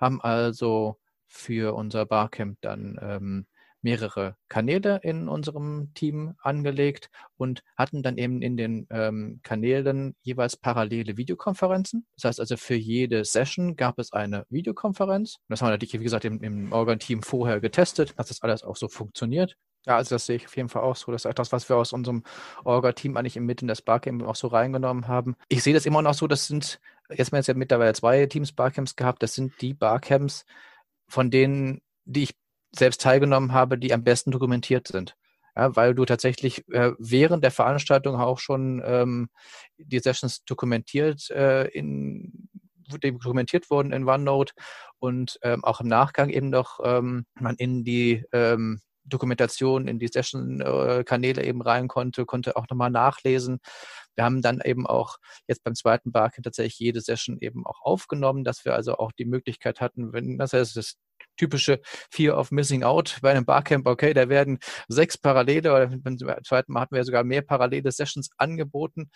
haben also für unser Barcamp dann ähm, mehrere Kanäle in unserem Team angelegt und hatten dann eben in den ähm, Kanälen jeweils parallele Videokonferenzen. Das heißt also, für jede Session gab es eine Videokonferenz. Das haben wir natürlich, wie gesagt, im, im Organ-Team vorher getestet, dass das alles auch so funktioniert. Ja, also das sehe ich auf jeden Fall auch so. Das ist etwas, was wir aus unserem Orga-Team eigentlich im Mitten des Barcamp auch so reingenommen haben. Ich sehe das immer noch so, das sind, jetzt haben wir jetzt ja mittlerweile zwei Teams Barcamps gehabt, das sind die Barcamps, von denen, die ich selbst teilgenommen habe, die am besten dokumentiert sind. Ja, weil du tatsächlich äh, während der Veranstaltung auch schon ähm, die Sessions dokumentiert äh, in dokumentiert wurden in OneNote und ähm, auch im Nachgang eben noch ähm, man in die ähm, Dokumentation in die Session-Kanäle eben rein konnte, konnte auch nochmal nachlesen. Wir haben dann eben auch jetzt beim zweiten Barcamp tatsächlich jede Session eben auch aufgenommen, dass wir also auch die Möglichkeit hatten, wenn das heißt, typische Fear of Missing Out bei einem Barcamp, okay, da werden sechs parallele oder beim zweiten Mal hatten wir sogar mehr parallele Sessions angeboten.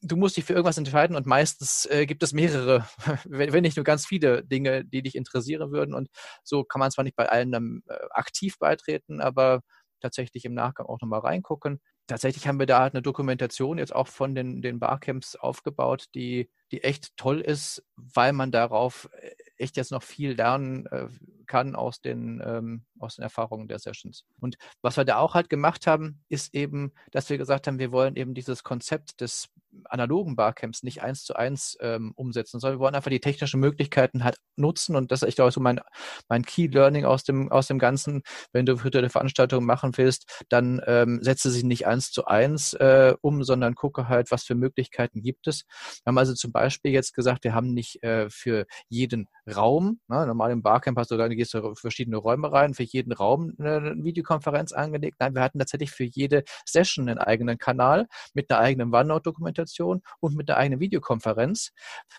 Du musst dich für irgendwas entscheiden und meistens äh, gibt es mehrere, wenn nicht nur ganz viele Dinge, die dich interessieren würden. Und so kann man zwar nicht bei allen dann äh, aktiv beitreten, aber tatsächlich im Nachgang auch nochmal reingucken. Tatsächlich haben wir da halt eine Dokumentation jetzt auch von den, den Barcamps aufgebaut, die, die echt toll ist, weil man darauf äh, echt jetzt noch viel lernen äh, kann aus den, ähm, aus den Erfahrungen der Sessions. Und was wir da auch halt gemacht haben, ist eben, dass wir gesagt haben, wir wollen eben dieses Konzept des analogen Barcamps nicht eins zu eins ähm, umsetzen, sondern wir wollen einfach die technischen Möglichkeiten halt nutzen und das ist echt auch so mein, mein Key Learning aus dem, aus dem Ganzen. Wenn du virtuelle Veranstaltungen machen willst, dann ähm, setze sie nicht eins zu eins äh, um, sondern gucke halt, was für Möglichkeiten gibt es. Wir haben also zum Beispiel jetzt gesagt, wir haben nicht äh, für jeden Raum, ne, normal im Barcamp hast du dann gehst du verschiedene Räume rein, für jeden Raum eine Videokonferenz angelegt. Nein, wir hatten tatsächlich für jede Session einen eigenen Kanal mit einer eigenen OneNote-Dokumentation und mit einer eigenen Videokonferenz,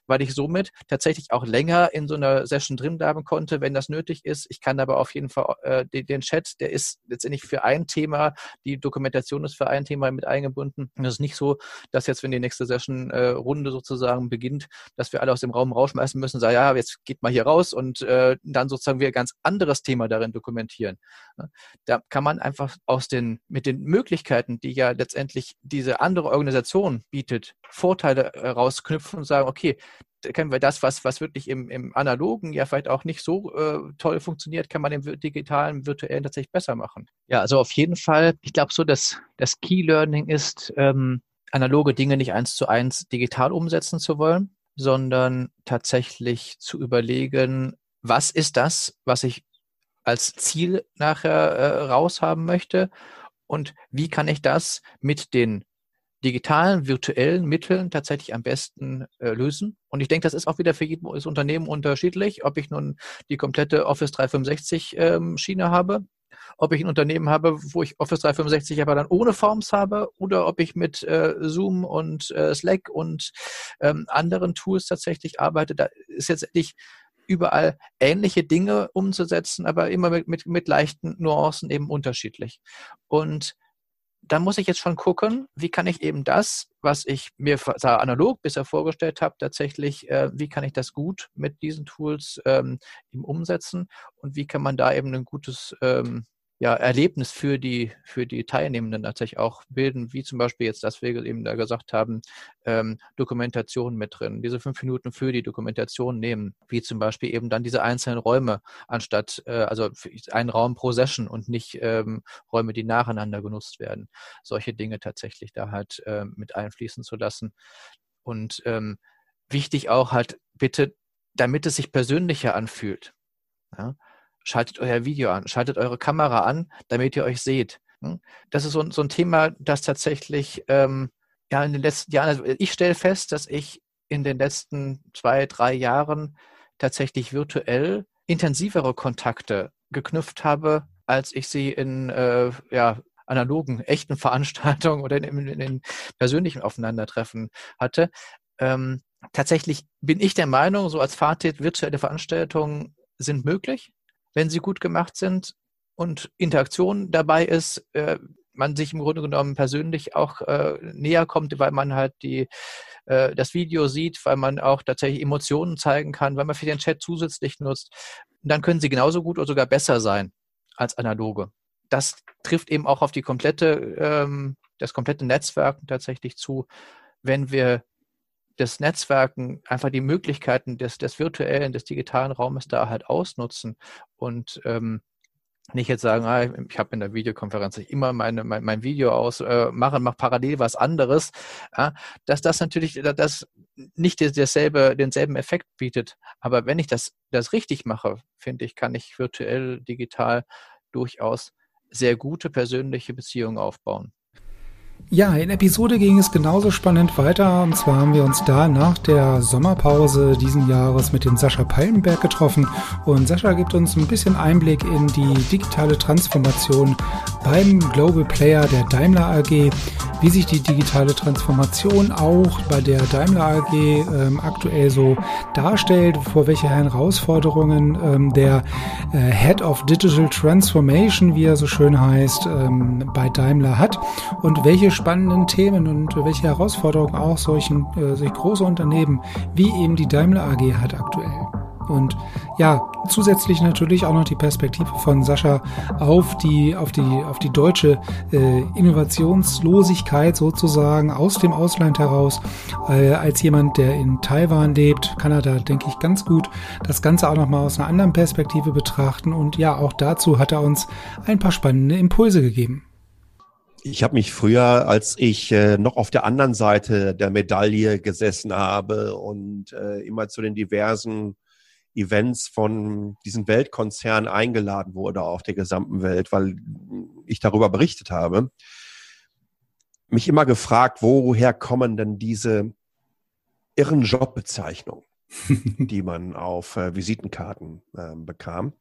weil ich somit tatsächlich auch länger in so einer Session drin bleiben konnte, wenn das nötig ist. Ich kann aber auf jeden Fall äh, den, den, Chat, der ist letztendlich für ein Thema, die Dokumentation ist für ein Thema mit eingebunden. Und es ist nicht so, dass jetzt, wenn die nächste Session-Runde äh, sozusagen beginnt, dass wir alle aus dem Raum rausschmeißen müssen, sagen, ja, jetzt geht mal hier raus und äh, dann sozusagen wir ein ganz anderes Thema darin dokumentieren. Da kann man einfach aus den, mit den Möglichkeiten, die ja letztendlich diese andere Organisation bietet, Vorteile äh, rausknüpfen und sagen, okay, können wir das, was, was wirklich im, im Analogen ja vielleicht auch nicht so äh, toll funktioniert, kann man im digitalen, virtuellen tatsächlich besser machen. Ja, also auf jeden Fall, ich glaube so, dass das Key Learning ist, ähm, analoge Dinge nicht eins zu eins digital umsetzen zu wollen, sondern tatsächlich zu überlegen, was ist das, was ich als Ziel nachher äh, raushaben möchte und wie kann ich das mit den digitalen, virtuellen Mitteln tatsächlich am besten äh, lösen. Und ich denke, das ist auch wieder für jedes Unternehmen unterschiedlich, ob ich nun die komplette Office 365 ähm, Schiene habe, ob ich ein Unternehmen habe, wo ich Office 365 aber dann ohne Forms habe oder ob ich mit äh, Zoom und äh, Slack und ähm, anderen Tools tatsächlich arbeite. Da ist jetzt nicht überall ähnliche Dinge umzusetzen, aber immer mit, mit, mit leichten Nuancen eben unterschiedlich. Und da muss ich jetzt schon gucken, wie kann ich eben das, was ich mir analog bisher vorgestellt habe, tatsächlich, äh, wie kann ich das gut mit diesen Tools ähm, eben umsetzen und wie kann man da eben ein gutes ähm, ja, Erlebnis für die, für die Teilnehmenden tatsächlich auch bilden, wie zum Beispiel jetzt, dass wir eben da gesagt haben, ähm, Dokumentation mit drin, diese fünf Minuten für die Dokumentation nehmen, wie zum Beispiel eben dann diese einzelnen Räume, anstatt, äh, also einen Raum pro Session und nicht ähm, Räume, die nacheinander genutzt werden. Solche Dinge tatsächlich da halt äh, mit einfließen zu lassen. Und ähm, wichtig auch halt bitte, damit es sich persönlicher anfühlt. Ja? Schaltet euer Video an, schaltet eure Kamera an, damit ihr euch seht. Hm? Das ist so, so ein Thema, das tatsächlich ähm, ja in den letzten Jahren, also ich stelle fest, dass ich in den letzten zwei, drei Jahren tatsächlich virtuell intensivere Kontakte geknüpft habe, als ich sie in äh, ja, analogen, echten Veranstaltungen oder in, in, in persönlichen Aufeinandertreffen hatte Ähm, tatsächlich bin ich der Meinung, so als Fazit, virtuelle Veranstaltungen sind möglich, wenn sie gut gemacht sind und Interaktion dabei ist, äh, man sich im Grunde genommen persönlich auch äh, näher kommt, weil man halt die, äh, das Video sieht, weil man auch tatsächlich Emotionen zeigen kann, weil man für den Chat zusätzlich nutzt, dann können sie genauso gut oder sogar besser sein als analoge. Das trifft eben auch auf die komplette, ähm, das komplette Netzwerken tatsächlich zu, wenn wir das Netzwerken einfach die Möglichkeiten des, des virtuellen, des digitalen Raumes da halt ausnutzen und ähm, nicht jetzt sagen, ah, ich habe in der Videokonferenz immer meine, mein, mein Video aus, äh, mache, mache parallel was anderes, ja, dass das natürlich das nicht dasselbe, denselben Effekt bietet. Aber wenn ich das, das richtig mache, finde ich, kann ich virtuell, digital durchaus sehr gute persönliche Beziehungen aufbauen. Ja, in Episode ging es genauso spannend weiter. Und zwar haben wir uns da nach der Sommerpause diesen Jahres mit den Sascha Pallenberg getroffen. Und Sascha gibt uns ein bisschen Einblick in die digitale Transformation beim Global Player der Daimler AG, wie sich die digitale Transformation auch bei der Daimler AG ähm, aktuell so darstellt, vor welche Herausforderungen ähm, der äh, Head of Digital Transformation, wie er so schön heißt, ähm, bei Daimler hat und welche spannenden Themen und welche Herausforderungen auch solchen, äh, solch große Unternehmen wie eben die Daimler AG hat aktuell. Und ja, zusätzlich natürlich auch noch die Perspektive von Sascha auf die, auf die, auf die deutsche äh, Innovationslosigkeit sozusagen aus dem Ausland heraus. Äh, als jemand, der in Taiwan lebt, kann er da, denke ich, ganz gut das Ganze auch nochmal aus einer anderen Perspektive betrachten. Und ja, auch dazu hat er uns ein paar spannende Impulse gegeben. Ich habe mich früher, als ich äh, noch auf der anderen Seite der Medaille gesessen habe und äh, immer zu den diversen Events von diesen Weltkonzernen eingeladen wurde auf der gesamten Welt, weil ich darüber berichtet habe, mich immer gefragt, woher kommen denn diese irren Jobbezeichnungen, die man auf äh, Visitenkarten äh, bekam.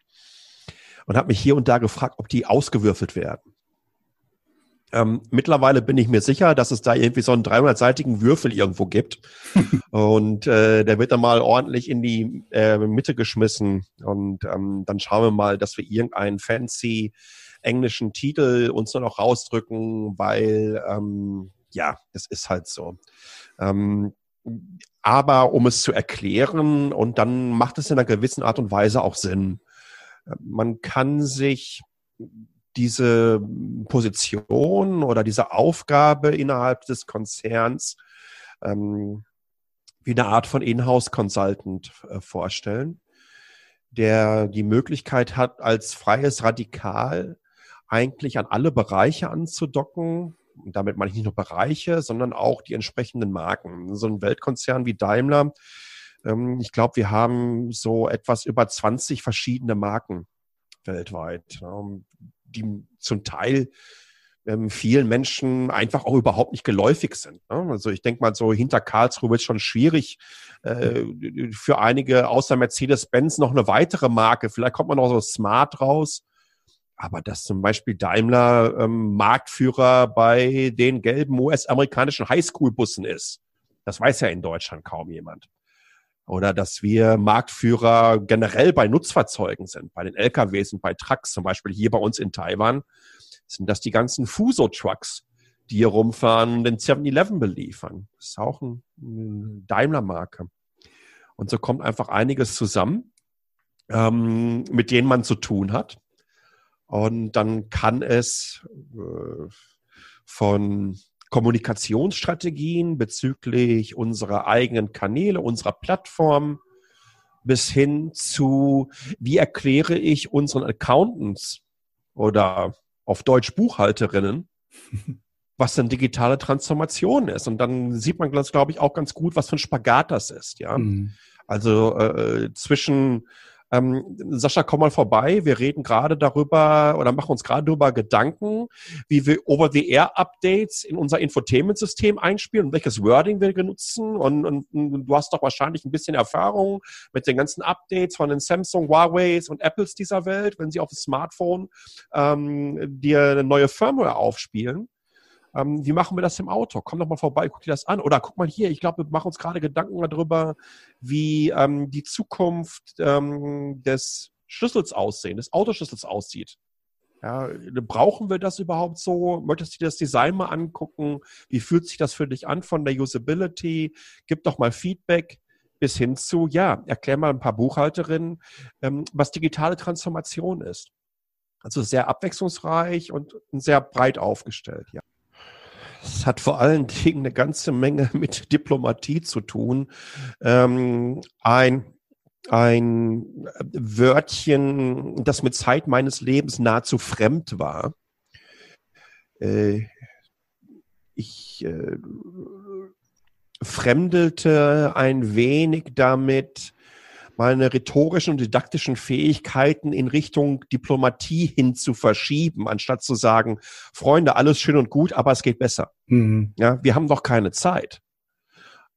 Und habe mich hier und da gefragt, ob die ausgewürfelt werden. Ähm, mittlerweile bin ich mir sicher, dass es da irgendwie so einen 300-seitigen Würfel irgendwo gibt. und äh, der wird dann mal ordentlich in die äh, Mitte geschmissen. Und ähm, dann schauen wir mal, dass wir irgendeinen fancy englischen Titel uns nur noch rausdrücken, weil ähm, ja, es ist halt so. Ähm, aber um es zu erklären, und dann macht es in einer gewissen Art und Weise auch Sinn. Man kann sich diese Position oder diese Aufgabe innerhalb des Konzerns ähm, wie eine Art von Inhouse-Consultant äh, vorstellen, der die Möglichkeit hat, als freies Radikal eigentlich an alle Bereiche anzudocken. Und damit meine ich nicht nur Bereiche, sondern auch die entsprechenden Marken. So ein Weltkonzern wie Daimler, ähm, ich glaube, wir haben so etwas über 20 verschiedene Marken weltweit die zum Teil ähm, vielen Menschen einfach auch überhaupt nicht geläufig sind. Ne? Also ich denke mal, so hinter Karlsruhe wird es schon schwierig äh, für einige außer Mercedes-Benz noch eine weitere Marke. Vielleicht kommt man noch so smart raus. Aber dass zum Beispiel Daimler ähm, Marktführer bei den gelben US-amerikanischen Highschool-Bussen ist, das weiß ja in Deutschland kaum jemand. Oder dass wir Marktführer generell bei Nutzfahrzeugen sind, bei den LKWs und bei Trucks, zum Beispiel hier bei uns in Taiwan, sind das die ganzen Fuso-Trucks, die hier rumfahren und den 7-Eleven beliefern. Das ist auch ein, eine Daimler-Marke. Und so kommt einfach einiges zusammen, ähm, mit denen man zu tun hat. Und dann kann es äh, von Kommunikationsstrategien bezüglich unserer eigenen Kanäle, unserer Plattform bis hin zu, wie erkläre ich unseren Accountants oder auf Deutsch Buchhalterinnen, was denn digitale Transformation ist. Und dann sieht man, glaube ich, auch ganz gut, was für ein Spagat das ist. Ja, mhm. also äh, zwischen ähm, Sascha, komm mal vorbei. Wir reden gerade darüber oder machen uns gerade darüber Gedanken, wie wir Over-the-Air-Updates in unser Infotainment-System einspielen und welches Wording wir benutzen. Und, und, und, du hast doch wahrscheinlich ein bisschen Erfahrung mit den ganzen Updates von den Samsung, Huawei's und Apples dieser Welt, wenn sie auf dem Smartphone ähm, dir eine neue Firmware aufspielen. Ähm, wie machen wir das im Auto? Komm doch mal vorbei, guck dir das an. Oder guck mal hier, ich glaube, wir machen uns gerade Gedanken darüber, wie ähm, die Zukunft ähm, des Schlüssels aussehen, des Autoschlüssels aussieht. Ja, brauchen wir das überhaupt so? Möchtest du dir das Design mal angucken? Wie fühlt sich das für dich an von der Usability? Gib doch mal Feedback bis hin zu, ja, erklär mal ein paar Buchhalterinnen, ähm, was digitale Transformation ist. Also sehr abwechslungsreich und sehr breit aufgestellt, ja. Es hat vor allen Dingen eine ganze Menge mit Diplomatie zu tun. Ähm, ein, ein Wörtchen, das mit Zeit meines Lebens nahezu fremd war. Äh, ich äh, fremdelte ein wenig damit, meine rhetorischen und didaktischen Fähigkeiten in Richtung Diplomatie hin zu verschieben, anstatt zu sagen, Freunde, alles schön und gut, aber es geht besser. Mhm. Ja, wir haben doch keine Zeit.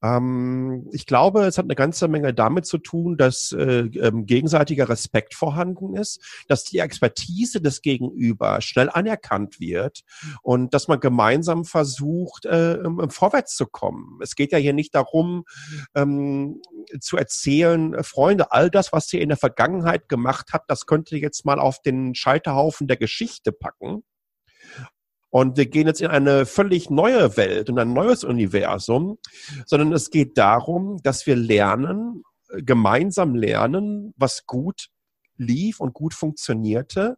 Ähm, ich glaube, es hat eine ganze Menge damit zu tun, dass äh, ähm, gegenseitiger Respekt vorhanden ist, dass die Expertise des Gegenüber schnell anerkannt wird und dass man gemeinsam versucht, äh, ähm, vorwärts zu kommen. Es geht ja hier nicht darum, ähm, zu erzählen, äh, Freunde, all das, was ihr in der Vergangenheit gemacht habt, das könnt ihr jetzt mal auf den Scheiterhaufen der Geschichte packen und wir gehen jetzt in eine völlig neue Welt und ein neues Universum, sondern es geht darum, dass wir lernen, gemeinsam lernen, was gut lief und gut funktionierte,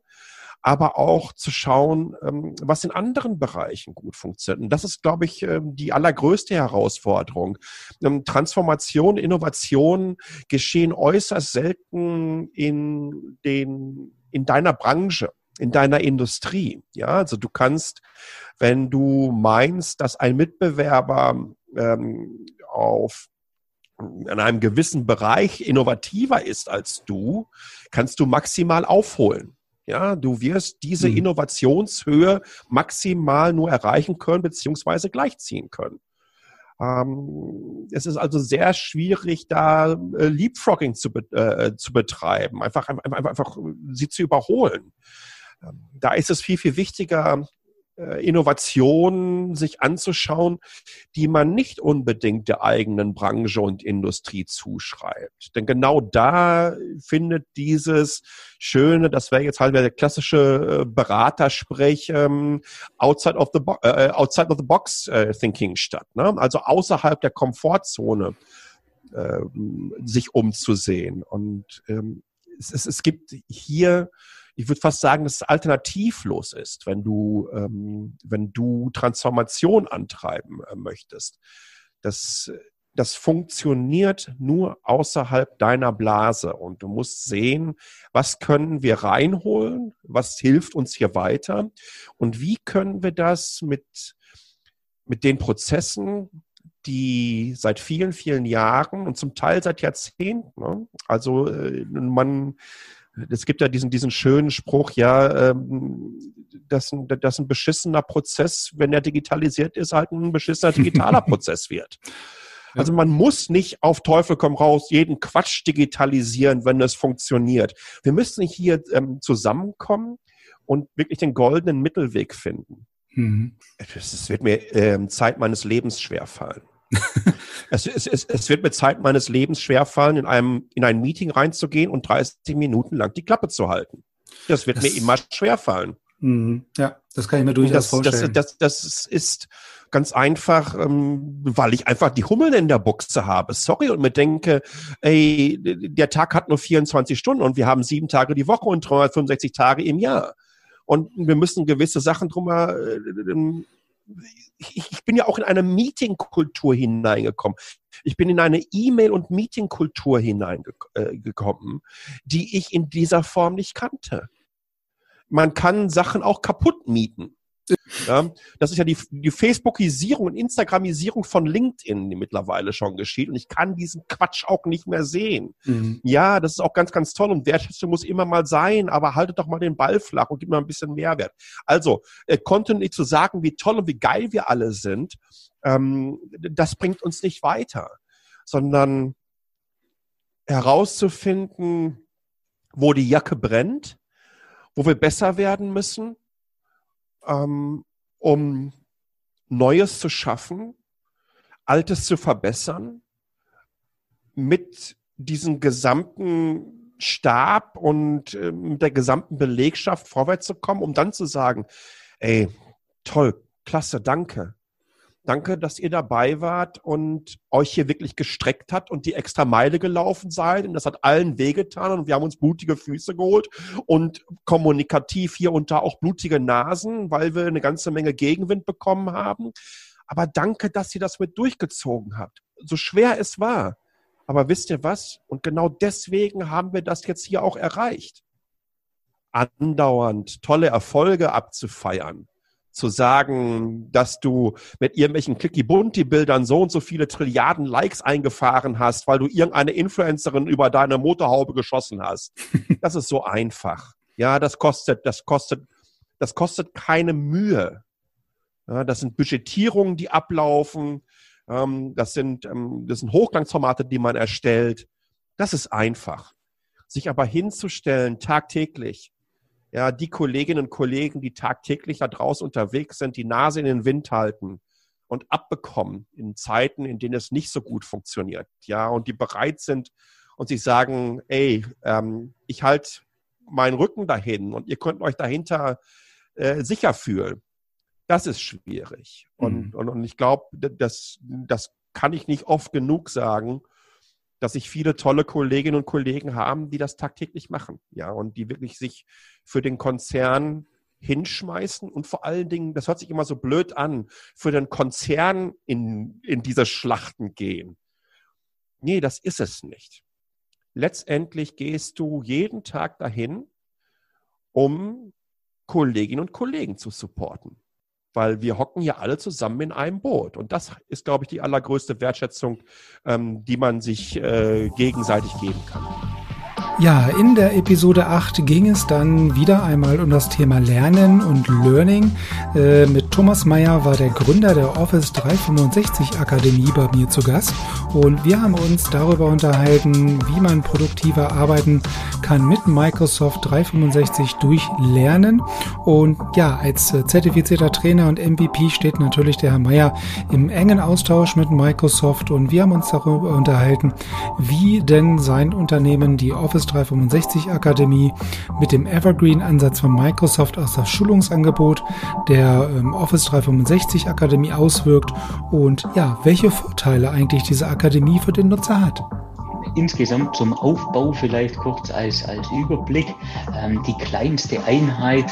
aber auch zu schauen, ähm, was in anderen Bereichen gut funktioniert. Und das ist, glaube ich, ähm, die allergrößte Herausforderung. Ähm, Transformation, Innovation geschehen äußerst selten in den, in deiner Branche in deiner Industrie. Ja, also du kannst, wenn du meinst, dass ein Mitbewerber ähm, auf in einem gewissen Bereich innovativer ist als du, kannst du maximal aufholen. Ja, du wirst diese mhm. Innovationshöhe maximal nur erreichen können, beziehungsweise gleichziehen können. Ähm, es ist also sehr schwierig, da äh, Leapfrogging zu, be äh, zu betreiben, einfach, einfach, einfach sie zu überholen da ist es viel, viel wichtiger, äh, Innovationen sich anzuschauen, die man nicht unbedingt der eigenen Branche und Industrie zuschreibt. Denn genau da findet dieses schöne, das wäre jetzt halt der klassische äh, Beratersprech, ähm, outside of the, bo äh, outside of the box thinking statt. Ne? Also außerhalb der Komfortzone äh, sich umzusehen. Und ähm, es, es, es gibt hier ich würde fast sagen, dass es alternativlos ist, wenn du, ähm, wenn du Transformation antreiben äh, möchtest. Das, das funktioniert nur außerhalb deiner Blase und du musst sehen, was können wir reinholen, was hilft uns hier weiter und wie können wir das mit, mit den Prozessen, die seit vielen, vielen Jahren und zum Teil seit Jahrzehnten, ne? also äh, man es gibt ja diesen, diesen schönen Spruch, ja, ähm, dass, ein, dass ein beschissener Prozess, wenn er digitalisiert ist, halt ein beschissener digitaler Prozess wird. Also man muss nicht auf Teufel komm raus jeden Quatsch digitalisieren, wenn es funktioniert. Wir müssen hier ähm, zusammenkommen und wirklich den goldenen Mittelweg finden. Mhm. Es wird mir ähm, Zeit meines Lebens schwerfallen. es, es, es, es, wird mir Zeit meines Lebens schwerfallen, in, einem, in ein Meeting reinzugehen und 30 Minuten lang die Klappe zu halten. Das wird das, mir immer schwerfallen. Mhm. Ja, das kann ich mir durchaus das, vorstellen. Das, das, ist ganz einfach, ähm, weil ich einfach die Hummeln in der Buchse habe. Sorry und mir denke, ey, der Tag hat nur 24 Stunden und wir haben sieben Tage die Woche und 365 Tage im Jahr. Und wir müssen gewisse Sachen drüber äh, ich, bin ja auch in eine Meetingkultur hineingekommen. Ich bin in eine E-Mail- und Meetingkultur hineingekommen, äh, die ich in dieser Form nicht kannte. Man kann Sachen auch kaputt mieten. Ja, das ist ja die, die Facebookisierung und Instagramisierung von LinkedIn, die mittlerweile schon geschieht. Und ich kann diesen Quatsch auch nicht mehr sehen. Mhm. Ja, das ist auch ganz, ganz toll. Und Wertschätzung muss immer mal sein, aber haltet doch mal den Ball flach und gib mal ein bisschen Mehrwert. Also, äh, Content nicht zu sagen, wie toll und wie geil wir alle sind, ähm, das bringt uns nicht weiter, sondern herauszufinden, wo die Jacke brennt, wo wir besser werden müssen ähm, um Neues zu schaffen, Altes zu verbessern, mit diesem gesamten Stab und äh, der gesamten Belegschaft vorwärts zu kommen, um dann zu sagen, ey, toll, klasse, danke. Danke, dass ihr dabei wart und euch hier wirklich gestreckt hat und die extra Meile gelaufen seid. Und das hat allen wehgetan und wir haben uns blutige Füße geholt und kommunikativ hier und da auch blutige Nasen, weil wir eine ganze Menge Gegenwind bekommen haben. Aber danke, dass ihr das mit durchgezogen habt. So schwer es war. Aber wisst ihr was? Und genau deswegen haben wir das jetzt hier auch erreicht. Andauernd tolle Erfolge abzufeiern zu sagen, dass du mit irgendwelchen Clicky-Bunti-Bildern so und so viele Trilliarden Likes eingefahren hast, weil du irgendeine Influencerin über deine Motorhaube geschossen hast. Das ist so einfach. Ja, das kostet, das kostet, das kostet keine Mühe. Ja, das sind Budgetierungen, die ablaufen. Ähm, das sind, ähm, das sind Hochglanzformate, die man erstellt. Das ist einfach. Sich aber hinzustellen, tagtäglich, ja, die Kolleginnen und Kollegen, die tagtäglich da draußen unterwegs sind, die Nase in den Wind halten und abbekommen in Zeiten, in denen es nicht so gut funktioniert, ja, und die bereit sind und sich sagen, ey, ähm, ich halte meinen Rücken dahin und ihr könnt euch dahinter äh, sicher fühlen. Das ist schwierig. Mhm. Und, und, und ich glaube, das, das kann ich nicht oft genug sagen dass sich viele tolle Kolleginnen und Kollegen haben, die das tagtäglich machen, ja, und die wirklich sich für den Konzern hinschmeißen und vor allen Dingen, das hört sich immer so blöd an, für den Konzern in, in diese Schlachten gehen. Nee, das ist es nicht. Letztendlich gehst du jeden Tag dahin, um Kolleginnen und Kollegen zu supporten weil wir hocken ja alle zusammen in einem Boot. Und das ist, glaube ich, die allergrößte Wertschätzung, ähm, die man sich äh, gegenseitig geben kann. Ja, in der Episode 8 ging es dann wieder einmal um das Thema Lernen und Learning. Äh, mit Thomas Meyer war der Gründer der Office 365 Akademie bei mir zu Gast und wir haben uns darüber unterhalten, wie man produktiver arbeiten kann mit Microsoft 365 durch Lernen. Und ja, als äh, zertifizierter Trainer und MVP steht natürlich der Herr Meyer im engen Austausch mit Microsoft und wir haben uns darüber unterhalten, wie denn sein Unternehmen die Office 365 Akademie mit dem Evergreen-Ansatz von Microsoft aus das Schulungsangebot der ähm, Office 365 Akademie auswirkt und ja, welche Vorteile eigentlich diese Akademie für den Nutzer hat insgesamt zum Aufbau vielleicht kurz als, als Überblick. Ähm, die kleinste Einheit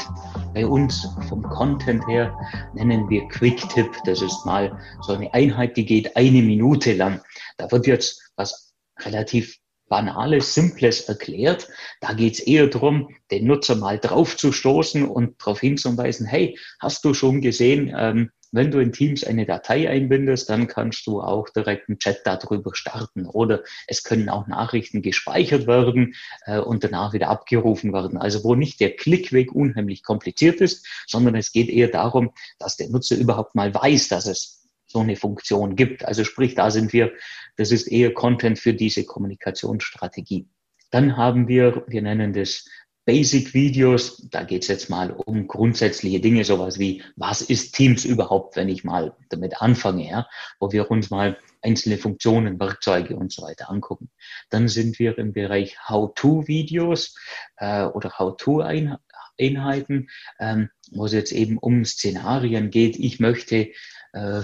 bei uns vom Content her nennen wir Quick Tip. Das ist mal so eine Einheit, die geht eine Minute lang. Da wird jetzt was relativ Banales, Simples erklärt. Da geht es eher darum, den Nutzer mal drauf zu stoßen und darauf hinzuweisen, hey, hast du schon gesehen, ähm, wenn du in Teams eine Datei einbindest, dann kannst du auch direkt einen Chat darüber starten. Oder es können auch Nachrichten gespeichert werden äh, und danach wieder abgerufen werden. Also wo nicht der Klickweg unheimlich kompliziert ist, sondern es geht eher darum, dass der Nutzer überhaupt mal weiß, dass es so eine Funktion gibt. Also sprich, da sind wir, das ist eher Content für diese Kommunikationsstrategie. Dann haben wir, wir nennen das Basic Videos, da geht es jetzt mal um grundsätzliche Dinge, sowas wie, was ist Teams überhaupt, wenn ich mal damit anfange, ja, wo wir uns mal einzelne Funktionen, Werkzeuge und so weiter angucken. Dann sind wir im Bereich How-to-Videos äh, oder How-to-Einheiten, ähm, wo es jetzt eben um Szenarien geht. Ich möchte äh,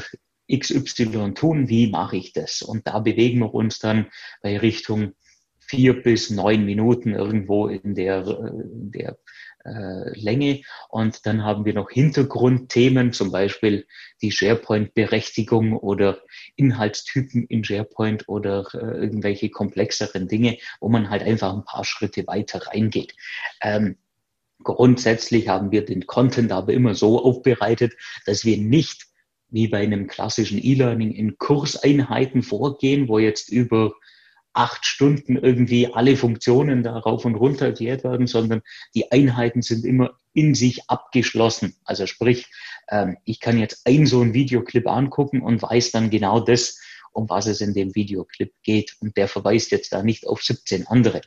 XY tun, wie mache ich das? Und da bewegen wir uns dann bei Richtung vier bis neun Minuten irgendwo in der, in der äh, Länge. Und dann haben wir noch Hintergrundthemen, zum Beispiel die SharePoint-Berechtigung oder Inhaltstypen in SharePoint oder äh, irgendwelche komplexeren Dinge, wo man halt einfach ein paar Schritte weiter reingeht. Ähm, grundsätzlich haben wir den Content aber immer so aufbereitet, dass wir nicht wie bei einem klassischen E-Learning in Kurseinheiten vorgehen, wo jetzt über acht Stunden irgendwie alle Funktionen da rauf und runter erklärt werden, sondern die Einheiten sind immer in sich abgeschlossen. Also sprich, ähm, ich kann jetzt ein so ein Videoclip angucken und weiß dann genau das, um was es in dem Videoclip geht. Und der verweist jetzt da nicht auf 17 andere.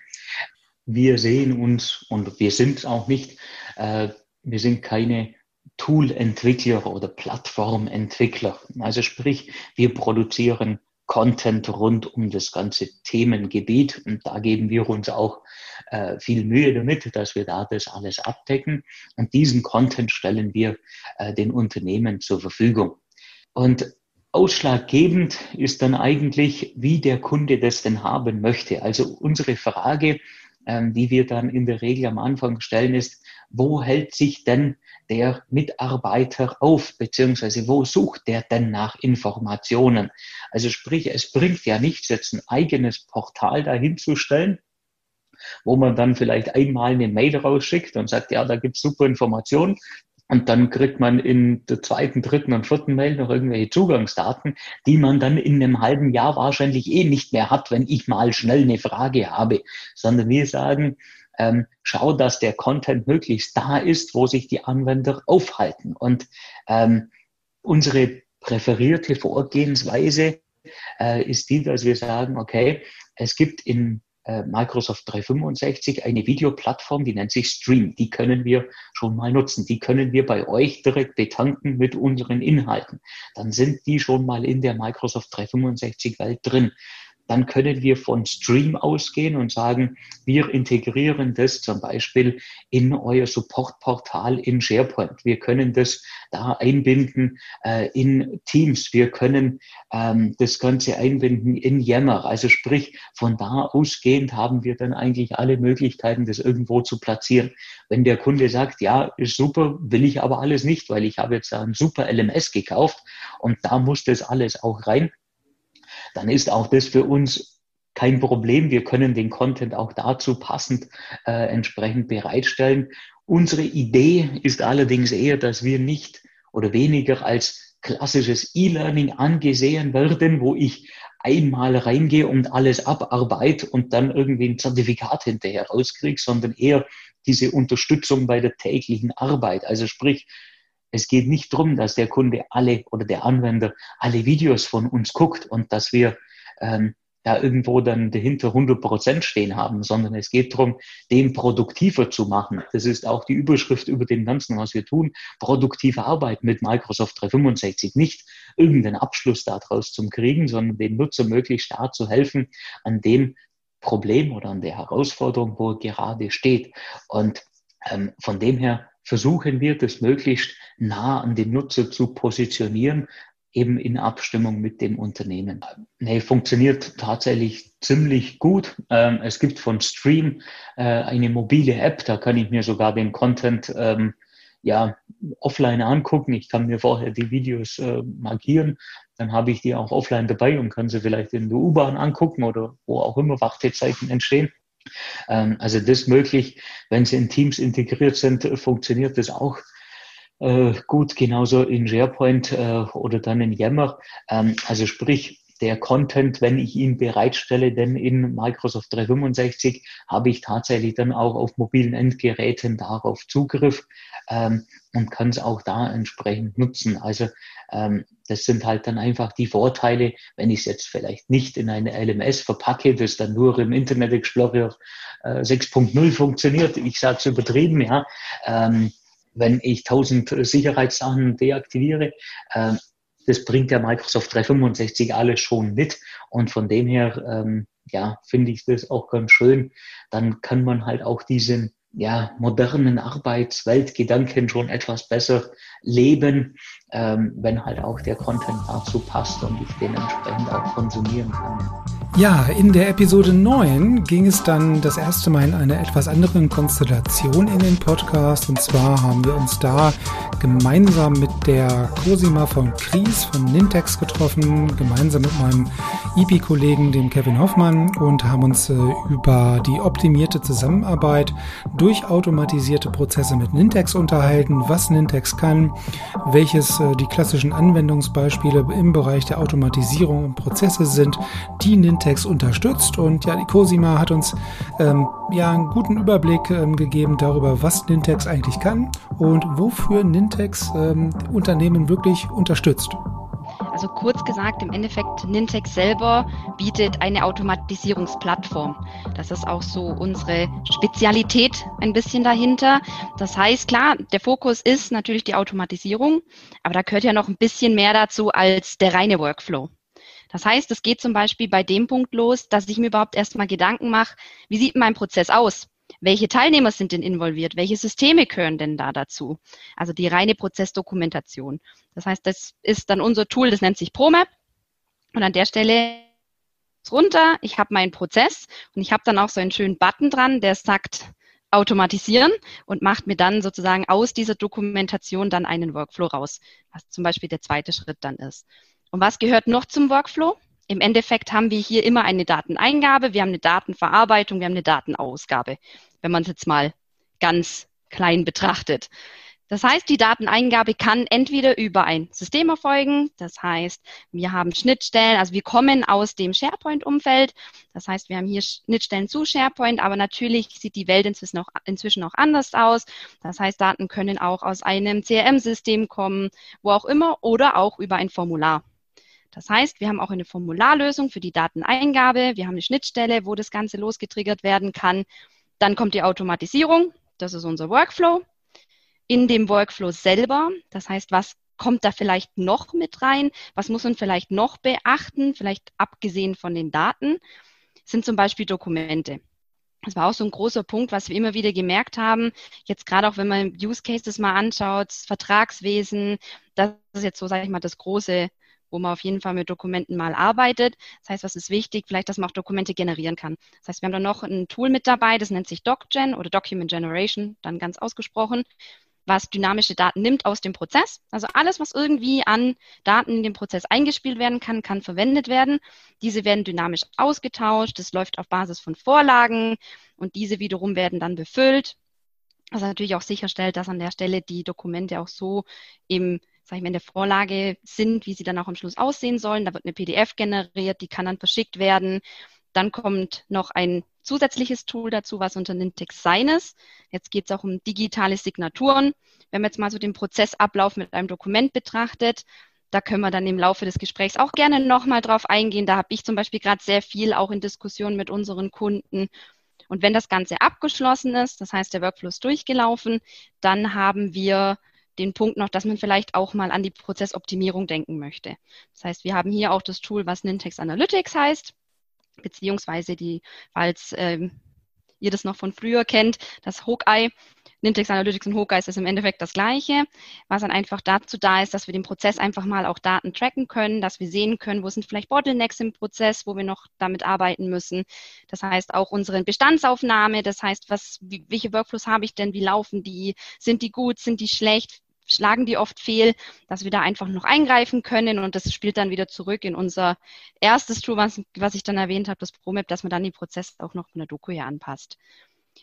Wir sehen uns und wir sind auch nicht, äh, wir sind keine Tool-Entwickler oder Plattformentwickler. Also sprich, wir produzieren Content rund um das ganze Themengebiet und da geben wir uns auch äh, viel Mühe damit, dass wir da das alles abdecken und diesen Content stellen wir äh, den Unternehmen zur Verfügung. Und ausschlaggebend ist dann eigentlich, wie der Kunde das denn haben möchte. Also unsere Frage, ähm, die wir dann in der Regel am Anfang stellen, ist, wo hält sich denn der Mitarbeiter auf, beziehungsweise wo sucht der denn nach Informationen? Also sprich, es bringt ja nichts, jetzt ein eigenes Portal dahinzustellen, wo man dann vielleicht einmal eine Mail rausschickt und sagt, ja, da gibt's super Informationen. Und dann kriegt man in der zweiten, dritten und vierten Mail noch irgendwelche Zugangsdaten, die man dann in einem halben Jahr wahrscheinlich eh nicht mehr hat, wenn ich mal schnell eine Frage habe. Sondern wir sagen, ähm, schau, dass der Content möglichst da ist, wo sich die Anwender aufhalten. Und ähm, unsere präferierte Vorgehensweise äh, ist die, dass wir sagen, okay, es gibt in äh, Microsoft 365 eine Videoplattform, die nennt sich Stream. Die können wir schon mal nutzen. Die können wir bei euch direkt betanken mit unseren Inhalten. Dann sind die schon mal in der Microsoft 365 Welt drin dann können wir von Stream ausgehen und sagen, wir integrieren das zum Beispiel in euer Supportportal in SharePoint. Wir können das da einbinden äh, in Teams. Wir können ähm, das Ganze einbinden in Yammer. Also sprich, von da ausgehend haben wir dann eigentlich alle Möglichkeiten, das irgendwo zu platzieren. Wenn der Kunde sagt, ja, ist super, will ich aber alles nicht, weil ich habe jetzt ein super LMS gekauft und da muss das alles auch rein, dann ist auch das für uns kein Problem. Wir können den Content auch dazu passend äh, entsprechend bereitstellen. Unsere Idee ist allerdings eher, dass wir nicht oder weniger als klassisches E-Learning angesehen werden, wo ich einmal reingehe und alles abarbeite und dann irgendwie ein Zertifikat hinterher rauskriege, sondern eher diese Unterstützung bei der täglichen Arbeit. Also sprich, es geht nicht darum, dass der Kunde alle oder der Anwender alle Videos von uns guckt und dass wir ähm, da irgendwo dann dahinter 100 Prozent stehen haben, sondern es geht darum, den produktiver zu machen. Das ist auch die Überschrift über dem Ganzen, was wir tun. Produktive Arbeit mit Microsoft 365. Nicht irgendeinen Abschluss daraus zu kriegen, sondern den Nutzer möglichst stark zu helfen an dem Problem oder an der Herausforderung, wo er gerade steht. Und ähm, von dem her versuchen wir, das möglichst nah an den Nutzer zu positionieren, eben in Abstimmung mit dem Unternehmen. Nee, funktioniert tatsächlich ziemlich gut. Ähm, es gibt von Stream äh, eine mobile App, da kann ich mir sogar den Content ähm, ja, offline angucken. Ich kann mir vorher die Videos äh, markieren, dann habe ich die auch offline dabei und kann sie vielleicht in der U-Bahn angucken oder wo auch immer Wartezeichen entstehen. Ähm, also das möglich, wenn sie in Teams integriert sind, funktioniert das auch äh, gut, genauso in SharePoint äh, oder dann in Yammer. Ähm, also sprich, der Content, wenn ich ihn bereitstelle, denn in Microsoft 365 habe ich tatsächlich dann auch auf mobilen Endgeräten darauf Zugriff. Ähm, und kann es auch da entsprechend nutzen. Also ähm, das sind halt dann einfach die Vorteile, wenn ich es jetzt vielleicht nicht in eine LMS verpacke, das dann nur im Internet Explorer äh, 6.0 funktioniert. Ich sage es übertrieben, ja. Ähm, wenn ich 1000 Sicherheitssachen deaktiviere, äh, das bringt ja Microsoft 365 alles schon mit. Und von dem her, ähm, ja, finde ich das auch ganz schön. Dann kann man halt auch diesen ja, modernen Arbeitsweltgedanken schon etwas besser leben, ähm, wenn halt auch der Content dazu passt und ich den entsprechend auch konsumieren kann. Ja, in der Episode 9 ging es dann das erste Mal in einer etwas anderen Konstellation in den Podcast. Und zwar haben wir uns da gemeinsam mit der Cosima von Kries von Nintex getroffen, gemeinsam mit meinem IP-Kollegen, dem Kevin Hoffmann, und haben uns äh, über die optimierte Zusammenarbeit durch automatisierte Prozesse mit Nintex unterhalten, was Nintex kann, welches äh, die klassischen Anwendungsbeispiele im Bereich der Automatisierung und Prozesse sind, die Nintex unterstützt. Und ja, die Cosima hat uns ähm, ja einen guten Überblick ähm, gegeben darüber, was Nintex eigentlich kann und wofür Nintex ähm, Unternehmen wirklich unterstützt. Also kurz gesagt, im Endeffekt, Nintex selber bietet eine Automatisierungsplattform. Das ist auch so unsere Spezialität ein bisschen dahinter. Das heißt, klar, der Fokus ist natürlich die Automatisierung, aber da gehört ja noch ein bisschen mehr dazu als der reine Workflow. Das heißt, es geht zum Beispiel bei dem Punkt los, dass ich mir überhaupt erstmal Gedanken mache, wie sieht mein Prozess aus? Welche Teilnehmer sind denn involviert? Welche Systeme gehören denn da dazu? Also die reine Prozessdokumentation. Das heißt, das ist dann unser Tool, das nennt sich ProMap. Und an der Stelle runter, ich habe meinen Prozess und ich habe dann auch so einen schönen Button dran, der sagt automatisieren und macht mir dann sozusagen aus dieser Dokumentation dann einen Workflow raus, was zum Beispiel der zweite Schritt dann ist. Und was gehört noch zum Workflow? Im Endeffekt haben wir hier immer eine Dateneingabe, wir haben eine Datenverarbeitung, wir haben eine Datenausgabe, wenn man es jetzt mal ganz klein betrachtet. Das heißt, die Dateneingabe kann entweder über ein System erfolgen, das heißt, wir haben Schnittstellen, also wir kommen aus dem SharePoint-Umfeld, das heißt, wir haben hier Schnittstellen zu SharePoint, aber natürlich sieht die Welt inzwischen auch, inzwischen auch anders aus. Das heißt, Daten können auch aus einem CRM-System kommen, wo auch immer, oder auch über ein Formular. Das heißt, wir haben auch eine Formularlösung für die Dateneingabe. Wir haben eine Schnittstelle, wo das Ganze losgetriggert werden kann. Dann kommt die Automatisierung. Das ist unser Workflow. In dem Workflow selber, das heißt, was kommt da vielleicht noch mit rein? Was muss man vielleicht noch beachten? Vielleicht abgesehen von den Daten, sind zum Beispiel Dokumente. Das war auch so ein großer Punkt, was wir immer wieder gemerkt haben. Jetzt gerade auch, wenn man Use Cases mal anschaut, Vertragswesen, das ist jetzt so, sage ich mal, das große wo man auf jeden Fall mit Dokumenten mal arbeitet. Das heißt, was ist wichtig? Vielleicht, dass man auch Dokumente generieren kann. Das heißt, wir haben da noch ein Tool mit dabei, das nennt sich DocGen oder Document Generation, dann ganz ausgesprochen, was dynamische Daten nimmt aus dem Prozess. Also alles, was irgendwie an Daten in dem Prozess eingespielt werden kann, kann verwendet werden. Diese werden dynamisch ausgetauscht. Das läuft auf Basis von Vorlagen und diese wiederum werden dann befüllt was natürlich auch sicherstellt, dass an der Stelle die Dokumente auch so im sag ich mal, in der Vorlage sind, wie sie dann auch am Schluss aussehen sollen. Da wird eine PDF generiert, die kann dann verschickt werden. Dann kommt noch ein zusätzliches Tool dazu, was unter Nintex Sign ist. Jetzt geht es auch um digitale Signaturen. Wenn man jetzt mal so den Prozessablauf mit einem Dokument betrachtet, da können wir dann im Laufe des Gesprächs auch gerne nochmal drauf eingehen. Da habe ich zum Beispiel gerade sehr viel auch in Diskussionen mit unseren Kunden. Und wenn das Ganze abgeschlossen ist, das heißt, der Workflow ist durchgelaufen, dann haben wir den Punkt noch, dass man vielleicht auch mal an die Prozessoptimierung denken möchte. Das heißt, wir haben hier auch das Tool, was Nintex Analytics heißt, beziehungsweise die, falls ähm, ihr das noch von früher kennt, das Hawkeye. Nintex Analytics und Hawkeye ist im Endeffekt das Gleiche, was dann einfach dazu da ist, dass wir den Prozess einfach mal auch Daten tracken können, dass wir sehen können, wo sind vielleicht Bottlenecks im Prozess, wo wir noch damit arbeiten müssen. Das heißt auch unsere Bestandsaufnahme, das heißt, was, welche Workflows habe ich denn, wie laufen die, sind die gut, sind die schlecht, schlagen die oft fehl, dass wir da einfach noch eingreifen können und das spielt dann wieder zurück in unser erstes Tool, was, was ich dann erwähnt habe, das ProMap, dass man dann die Prozesse auch noch von der Doku hier anpasst.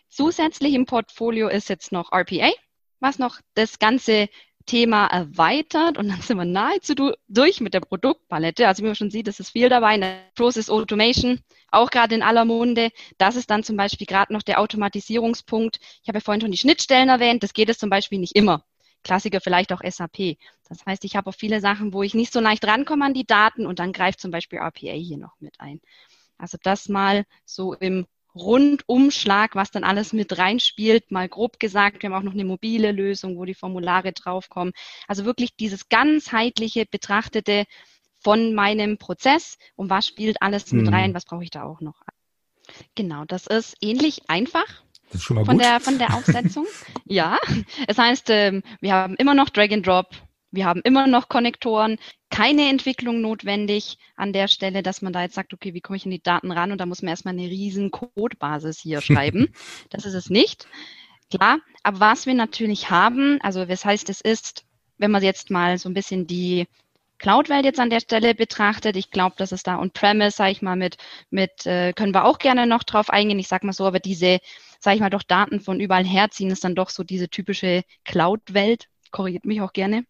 Zusätzlich im Portfolio ist jetzt noch RPA, was noch das ganze Thema erweitert und dann sind wir nahezu durch mit der Produktpalette. Also wie man schon sieht, ist es viel dabei. Process Automation, auch gerade in aller Munde. Das ist dann zum Beispiel gerade noch der Automatisierungspunkt. Ich habe ja vorhin schon die Schnittstellen erwähnt. Das geht es zum Beispiel nicht immer. Klassiker vielleicht auch SAP. Das heißt, ich habe auch viele Sachen, wo ich nicht so leicht rankomme an die Daten und dann greift zum Beispiel RPA hier noch mit ein. Also das mal so im Rundumschlag, was dann alles mit reinspielt, mal grob gesagt. Wir haben auch noch eine mobile Lösung, wo die Formulare draufkommen. Also wirklich dieses ganzheitliche Betrachtete von meinem Prozess und was spielt alles mit mhm. rein, was brauche ich da auch noch. Genau, das ist ähnlich einfach das ist schon mal von gut. der von der Aufsetzung. ja, es heißt, ähm, wir haben immer noch Drag and Drop, wir haben immer noch Konnektoren, keine Entwicklung notwendig an der Stelle, dass man da jetzt sagt, okay, wie komme ich in die Daten ran und da muss man erstmal eine riesen Codebasis hier schreiben. das ist es nicht. Klar, aber was wir natürlich haben, also das heißt, es ist, wenn man jetzt mal so ein bisschen die Cloud-Welt jetzt an der Stelle betrachtet, ich glaube, dass es da on-premise, sage ich mal, mit, mit äh, können wir auch gerne noch drauf eingehen. Ich sage mal so, aber diese, sage ich mal, doch Daten von überall herziehen, ist dann doch so diese typische Cloud-Welt. Korrigiert mich auch gerne.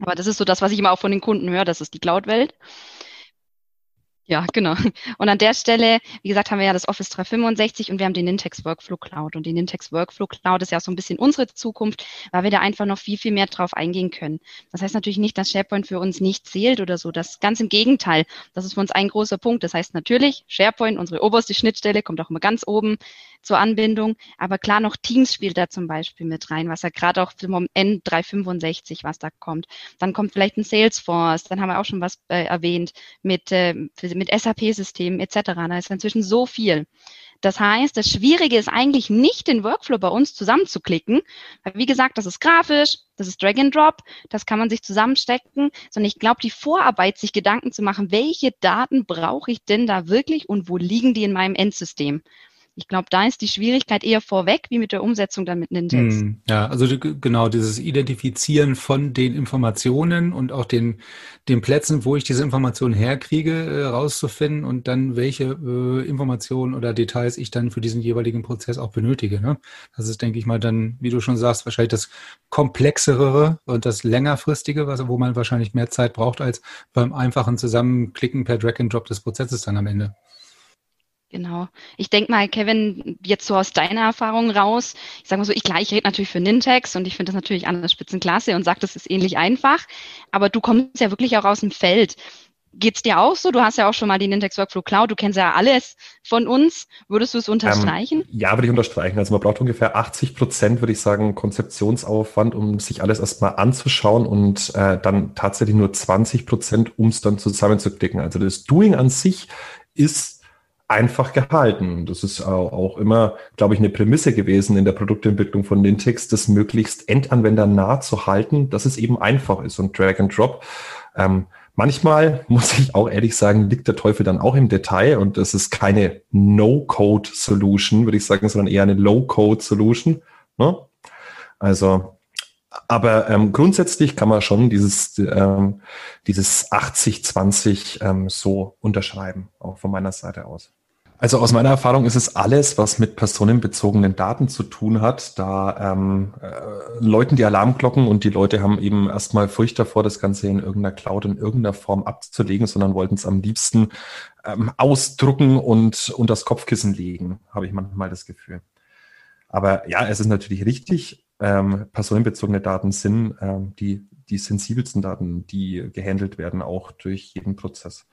Aber das ist so das, was ich immer auch von den Kunden höre, das ist die Cloud-Welt. Ja, genau. Und an der Stelle, wie gesagt, haben wir ja das Office 365 und wir haben die Nintex Workflow Cloud. Und die Nintex Workflow Cloud ist ja auch so ein bisschen unsere Zukunft, weil wir da einfach noch viel, viel mehr drauf eingehen können. Das heißt natürlich nicht, dass SharePoint für uns nicht zählt oder so. Das ganz im Gegenteil. Das ist für uns ein großer Punkt. Das heißt natürlich, SharePoint, unsere oberste Schnittstelle, kommt auch immer ganz oben zur Anbindung. Aber klar, noch Teams spielt da zum Beispiel mit rein, was ja gerade auch zum N365, was da kommt. Dann kommt vielleicht ein Salesforce, dann haben wir auch schon was äh, erwähnt mit, äh, mit SAP-Systemen etc. Da ist inzwischen so viel. Das heißt, das Schwierige ist eigentlich nicht, den Workflow bei uns zusammenzuklicken, weil wie gesagt, das ist grafisch, das ist Drag and Drop, das kann man sich zusammenstecken, sondern ich glaube, die Vorarbeit, sich Gedanken zu machen, welche Daten brauche ich denn da wirklich und wo liegen die in meinem Endsystem? Ich glaube, da ist die Schwierigkeit eher vorweg, wie mit der Umsetzung dann mit Nintex. Hm, ja, also genau dieses Identifizieren von den Informationen und auch den, den Plätzen, wo ich diese Informationen herkriege, äh, rauszufinden und dann welche äh, Informationen oder Details ich dann für diesen jeweiligen Prozess auch benötige. Ne? Das ist, denke ich mal, dann, wie du schon sagst, wahrscheinlich das komplexere und das längerfristige, was, wo man wahrscheinlich mehr Zeit braucht als beim einfachen Zusammenklicken per Drag and Drop des Prozesses dann am Ende. Genau. Ich denke mal, Kevin, jetzt so aus deiner Erfahrung raus, ich sage mal so, ich klar, ich rede natürlich für Nintex und ich finde das natürlich an der Spitzenklasse und sage, das ist ähnlich einfach, aber du kommst ja wirklich auch aus dem Feld. Geht's dir auch so? Du hast ja auch schon mal die Nintex Workflow Cloud, du kennst ja alles von uns. Würdest du es unterstreichen? Ähm, ja, würde ich unterstreichen. Also man braucht ungefähr 80 Prozent, würde ich sagen, Konzeptionsaufwand, um sich alles erstmal anzuschauen und äh, dann tatsächlich nur 20 Prozent, um es dann zusammenzuklicken. Also das Doing an sich ist einfach gehalten. Das ist auch immer, glaube ich, eine Prämisse gewesen in der Produktentwicklung von Nintex, das möglichst endanwendernah zu halten, dass es eben einfach ist und Drag and Drop. Ähm, manchmal muss ich auch ehrlich sagen, liegt der Teufel dann auch im Detail und das ist keine No-Code-Solution, würde ich sagen, sondern eher eine Low-Code-Solution. Ne? Also aber ähm, grundsätzlich kann man schon dieses, ähm, dieses 80-20 ähm, so unterschreiben, auch von meiner Seite aus. Also aus meiner Erfahrung ist es alles, was mit personenbezogenen Daten zu tun hat. Da ähm, äh, läuten die Alarmglocken und die Leute haben eben erstmal Furcht davor, das Ganze in irgendeiner Cloud in irgendeiner Form abzulegen, sondern wollten es am liebsten ähm, ausdrucken und unter das Kopfkissen legen, habe ich manchmal das Gefühl. Aber ja, es ist natürlich richtig, ähm, personenbezogene Daten sind ähm, die, die sensibelsten Daten, die gehandelt werden, auch durch jeden Prozess.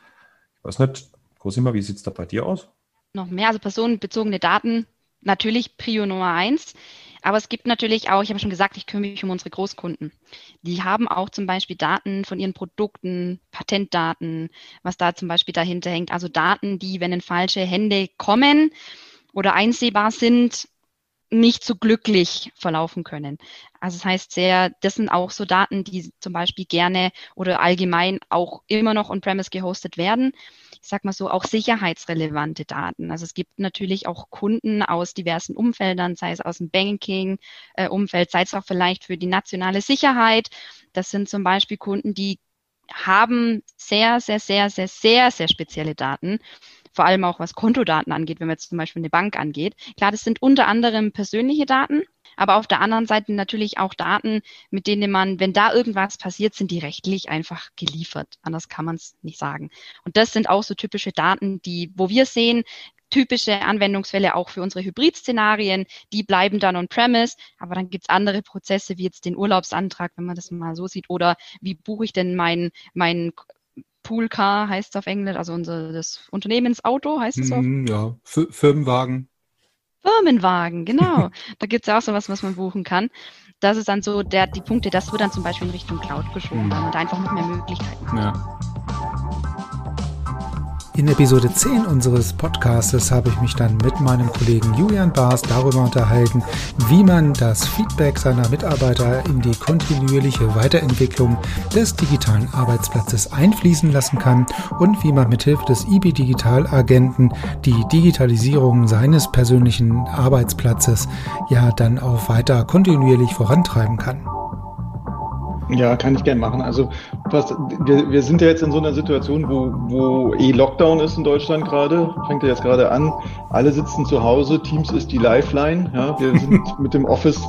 Ich weiß nicht, Cosima, wie sieht es da bei dir aus? Noch mehr, also personenbezogene Daten, natürlich Prio Nummer eins. Aber es gibt natürlich auch, ich habe schon gesagt, ich kümmere mich um unsere Großkunden. Die haben auch zum Beispiel Daten von ihren Produkten, Patentdaten, was da zum Beispiel dahinter hängt. Also Daten, die, wenn in falsche Hände kommen oder einsehbar sind, nicht so glücklich verlaufen können. Also das heißt sehr, das sind auch so Daten, die zum Beispiel gerne oder allgemein auch immer noch on-premise gehostet werden. Ich sag mal so, auch sicherheitsrelevante Daten. Also es gibt natürlich auch Kunden aus diversen Umfeldern, sei es aus dem Banking-Umfeld, äh, sei es auch vielleicht für die nationale Sicherheit. Das sind zum Beispiel Kunden, die haben sehr, sehr, sehr, sehr, sehr, sehr spezielle Daten vor allem auch was Kontodaten angeht, wenn man jetzt zum Beispiel eine Bank angeht. Klar, das sind unter anderem persönliche Daten, aber auf der anderen Seite natürlich auch Daten, mit denen man, wenn da irgendwas passiert, sind die rechtlich einfach geliefert. Anders kann man es nicht sagen. Und das sind auch so typische Daten, die, wo wir sehen, typische Anwendungsfälle auch für unsere Hybrid-Szenarien, die bleiben dann on-premise, aber dann gibt's andere Prozesse wie jetzt den Urlaubsantrag, wenn man das mal so sieht, oder wie buche ich denn mein, mein Poolcar heißt es auf Englisch, also unser das Unternehmensauto heißt es so. Mm, ja, F Firmenwagen. Firmenwagen, genau. da gibt es ja auch sowas, was man buchen kann. Das ist dann so der, die Punkte, das wird dann zum Beispiel in Richtung Cloud geschoben, mhm. und einfach noch mehr Möglichkeiten hat. Ja. In Episode 10 unseres Podcastes habe ich mich dann mit meinem Kollegen Julian Baas darüber unterhalten, wie man das Feedback seiner Mitarbeiter in die kontinuierliche Weiterentwicklung des digitalen Arbeitsplatzes einfließen lassen kann und wie man mithilfe des IB Digital Agenten die Digitalisierung seines persönlichen Arbeitsplatzes ja dann auch weiter kontinuierlich vorantreiben kann. Ja, kann ich gerne machen. Also was, wir, wir sind ja jetzt in so einer Situation, wo, wo eh Lockdown ist in Deutschland gerade, fängt ja jetzt gerade an. Alle sitzen zu Hause, Teams ist die Lifeline. Ja, wir sind mit dem Office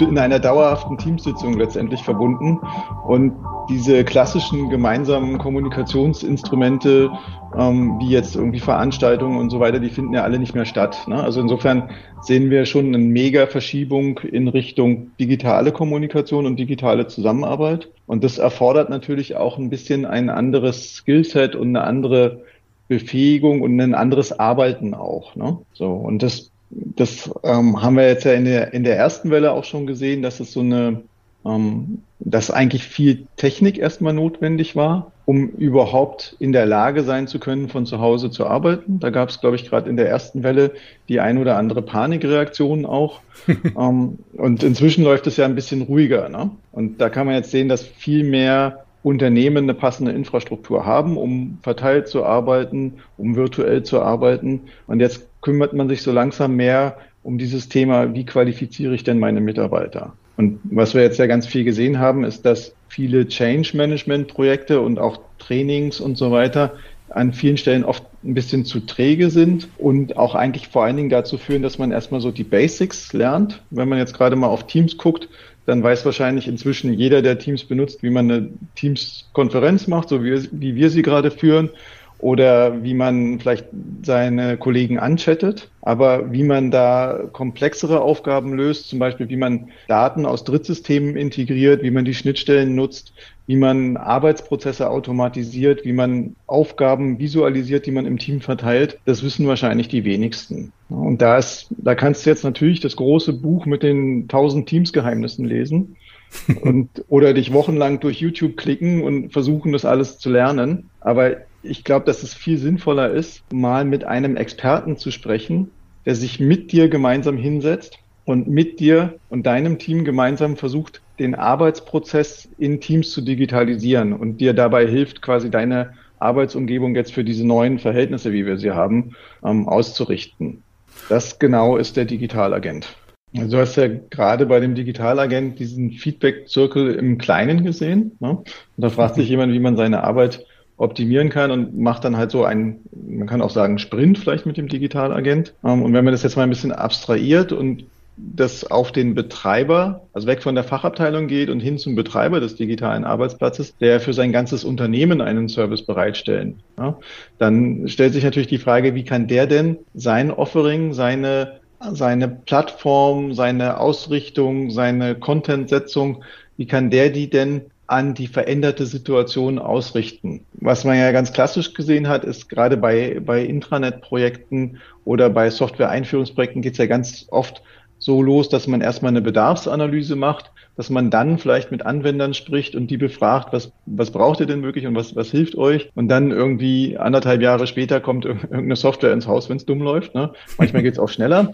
in einer dauerhaften Teamsitzung letztendlich verbunden. Und diese klassischen gemeinsamen Kommunikationsinstrumente, ähm, wie jetzt irgendwie Veranstaltungen und so weiter, die finden ja alle nicht mehr statt. Ne? Also insofern sehen wir schon eine mega Verschiebung in Richtung digitale Kommunikation und digitale Zusammenarbeit. Und das erfordert natürlich auch ein bisschen ein anderes Skillset und eine andere Befähigung und ein anderes Arbeiten auch. Ne? So und das das ähm, haben wir jetzt ja in der in der ersten Welle auch schon gesehen, dass es so eine ähm, dass eigentlich viel Technik erstmal notwendig war, um überhaupt in der Lage sein zu können, von zu Hause zu arbeiten. Da gab es, glaube ich, gerade in der ersten Welle die ein oder andere Panikreaktion auch. ähm, und inzwischen läuft es ja ein bisschen ruhiger. Ne? Und da kann man jetzt sehen, dass viel mehr Unternehmen eine passende Infrastruktur haben, um verteilt zu arbeiten, um virtuell zu arbeiten. Und jetzt kümmert man sich so langsam mehr um dieses Thema, wie qualifiziere ich denn meine Mitarbeiter? Und was wir jetzt ja ganz viel gesehen haben, ist, dass viele Change Management Projekte und auch Trainings und so weiter an vielen Stellen oft ein bisschen zu träge sind und auch eigentlich vor allen Dingen dazu führen, dass man erstmal so die Basics lernt. Wenn man jetzt gerade mal auf Teams guckt, dann weiß wahrscheinlich inzwischen jeder, der Teams benutzt, wie man eine Teams-Konferenz macht, so wie, wie wir sie gerade führen oder wie man vielleicht seine Kollegen anchattet, aber wie man da komplexere Aufgaben löst, zum Beispiel wie man Daten aus Drittsystemen integriert, wie man die Schnittstellen nutzt, wie man Arbeitsprozesse automatisiert, wie man Aufgaben visualisiert, die man im Team verteilt, das wissen wahrscheinlich die wenigsten. Und da ist, da kannst du jetzt natürlich das große Buch mit den tausend Teamsgeheimnissen lesen und oder dich wochenlang durch YouTube klicken und versuchen, das alles zu lernen. Aber ich glaube, dass es viel sinnvoller ist, mal mit einem Experten zu sprechen, der sich mit dir gemeinsam hinsetzt und mit dir und deinem Team gemeinsam versucht, den Arbeitsprozess in Teams zu digitalisieren und dir dabei hilft, quasi deine Arbeitsumgebung jetzt für diese neuen Verhältnisse, wie wir sie haben, ähm, auszurichten. Das genau ist der Digitalagent. Also du hast ja gerade bei dem Digitalagent diesen Feedback-Zirkel im Kleinen gesehen. Ne? Und da fragt sich jemand, wie man seine Arbeit optimieren kann und macht dann halt so einen, man kann auch sagen, Sprint vielleicht mit dem Digitalagent. Ähm, und wenn man das jetzt mal ein bisschen abstrahiert und das auf den Betreiber, also weg von der Fachabteilung geht und hin zum Betreiber des digitalen Arbeitsplatzes, der für sein ganzes Unternehmen einen Service bereitstellen. Ja, dann stellt sich natürlich die Frage, wie kann der denn sein Offering, seine, seine Plattform, seine Ausrichtung, seine Content-Setzung, wie kann der die denn an die veränderte Situation ausrichten. Was man ja ganz klassisch gesehen hat, ist gerade bei, bei Intranet-Projekten oder bei Software-Einführungsprojekten geht es ja ganz oft so los, dass man erstmal eine Bedarfsanalyse macht, dass man dann vielleicht mit Anwendern spricht und die befragt, was, was braucht ihr denn wirklich und was, was hilft euch? Und dann irgendwie anderthalb Jahre später kommt irgendeine Software ins Haus, wenn es dumm läuft. Ne? Manchmal geht es auch schneller.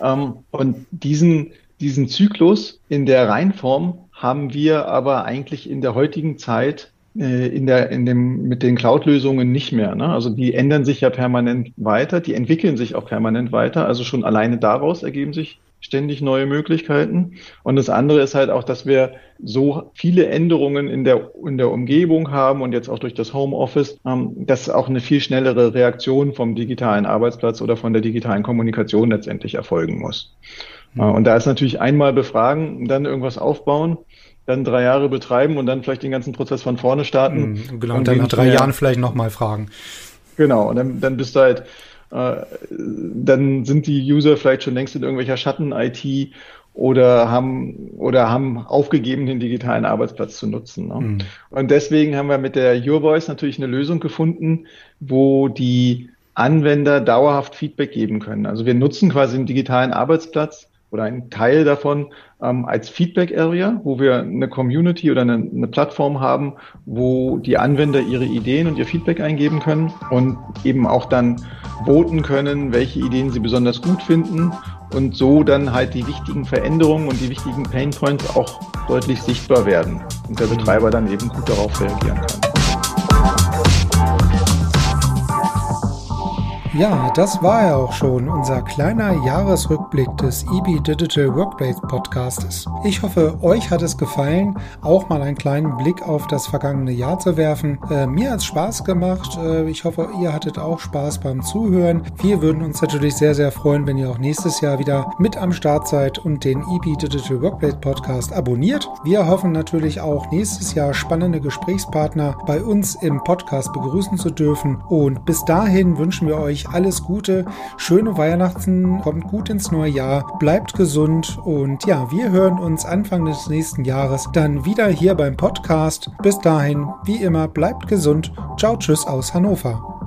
Ähm, und diesen, diesen Zyklus in der Reinform haben wir aber eigentlich in der heutigen Zeit äh, in der, in dem, mit den Cloud-Lösungen nicht mehr. Ne? Also die ändern sich ja permanent weiter, die entwickeln sich auch permanent weiter. Also schon alleine daraus ergeben sich ständig neue Möglichkeiten. Und das andere ist halt auch, dass wir so viele Änderungen in der, in der Umgebung haben und jetzt auch durch das Homeoffice, ähm, dass auch eine viel schnellere Reaktion vom digitalen Arbeitsplatz oder von der digitalen Kommunikation letztendlich erfolgen muss. Und da ist natürlich einmal befragen, dann irgendwas aufbauen, dann drei Jahre betreiben und dann vielleicht den ganzen Prozess von vorne starten. Mhm, genau, und dann nach drei Jahren vielleicht nochmal fragen. Genau, und dann, dann bist du halt äh, dann sind die User vielleicht schon längst in irgendwelcher Schatten-IT oder haben oder haben aufgegeben, den digitalen Arbeitsplatz zu nutzen. Ne? Mhm. Und deswegen haben wir mit der Your Voice natürlich eine Lösung gefunden, wo die Anwender dauerhaft Feedback geben können. Also wir nutzen quasi den digitalen Arbeitsplatz oder einen Teil davon ähm, als Feedback Area, wo wir eine Community oder eine, eine, Plattform haben, wo die Anwender ihre Ideen und ihr Feedback eingeben können und eben auch dann voten können, welche Ideen sie besonders gut finden und so dann halt die wichtigen Veränderungen und die wichtigen Pain Points auch deutlich sichtbar werden und der Betreiber dann eben gut darauf reagieren kann. Ja, das war ja auch schon unser kleiner Jahresrückblick des EB Digital Workplace Podcastes. Ich hoffe, euch hat es gefallen, auch mal einen kleinen Blick auf das vergangene Jahr zu werfen. Äh, mir hat es Spaß gemacht. Äh, ich hoffe, ihr hattet auch Spaß beim Zuhören. Wir würden uns natürlich sehr, sehr freuen, wenn ihr auch nächstes Jahr wieder mit am Start seid und den EB Digital Workplace Podcast abonniert. Wir hoffen natürlich auch nächstes Jahr spannende Gesprächspartner bei uns im Podcast begrüßen zu dürfen. Und bis dahin wünschen wir euch alles Gute, schöne Weihnachten, kommt gut ins neue Jahr, bleibt gesund und ja, wir hören uns Anfang des nächsten Jahres dann wieder hier beim Podcast. Bis dahin, wie immer, bleibt gesund. Ciao, tschüss aus Hannover.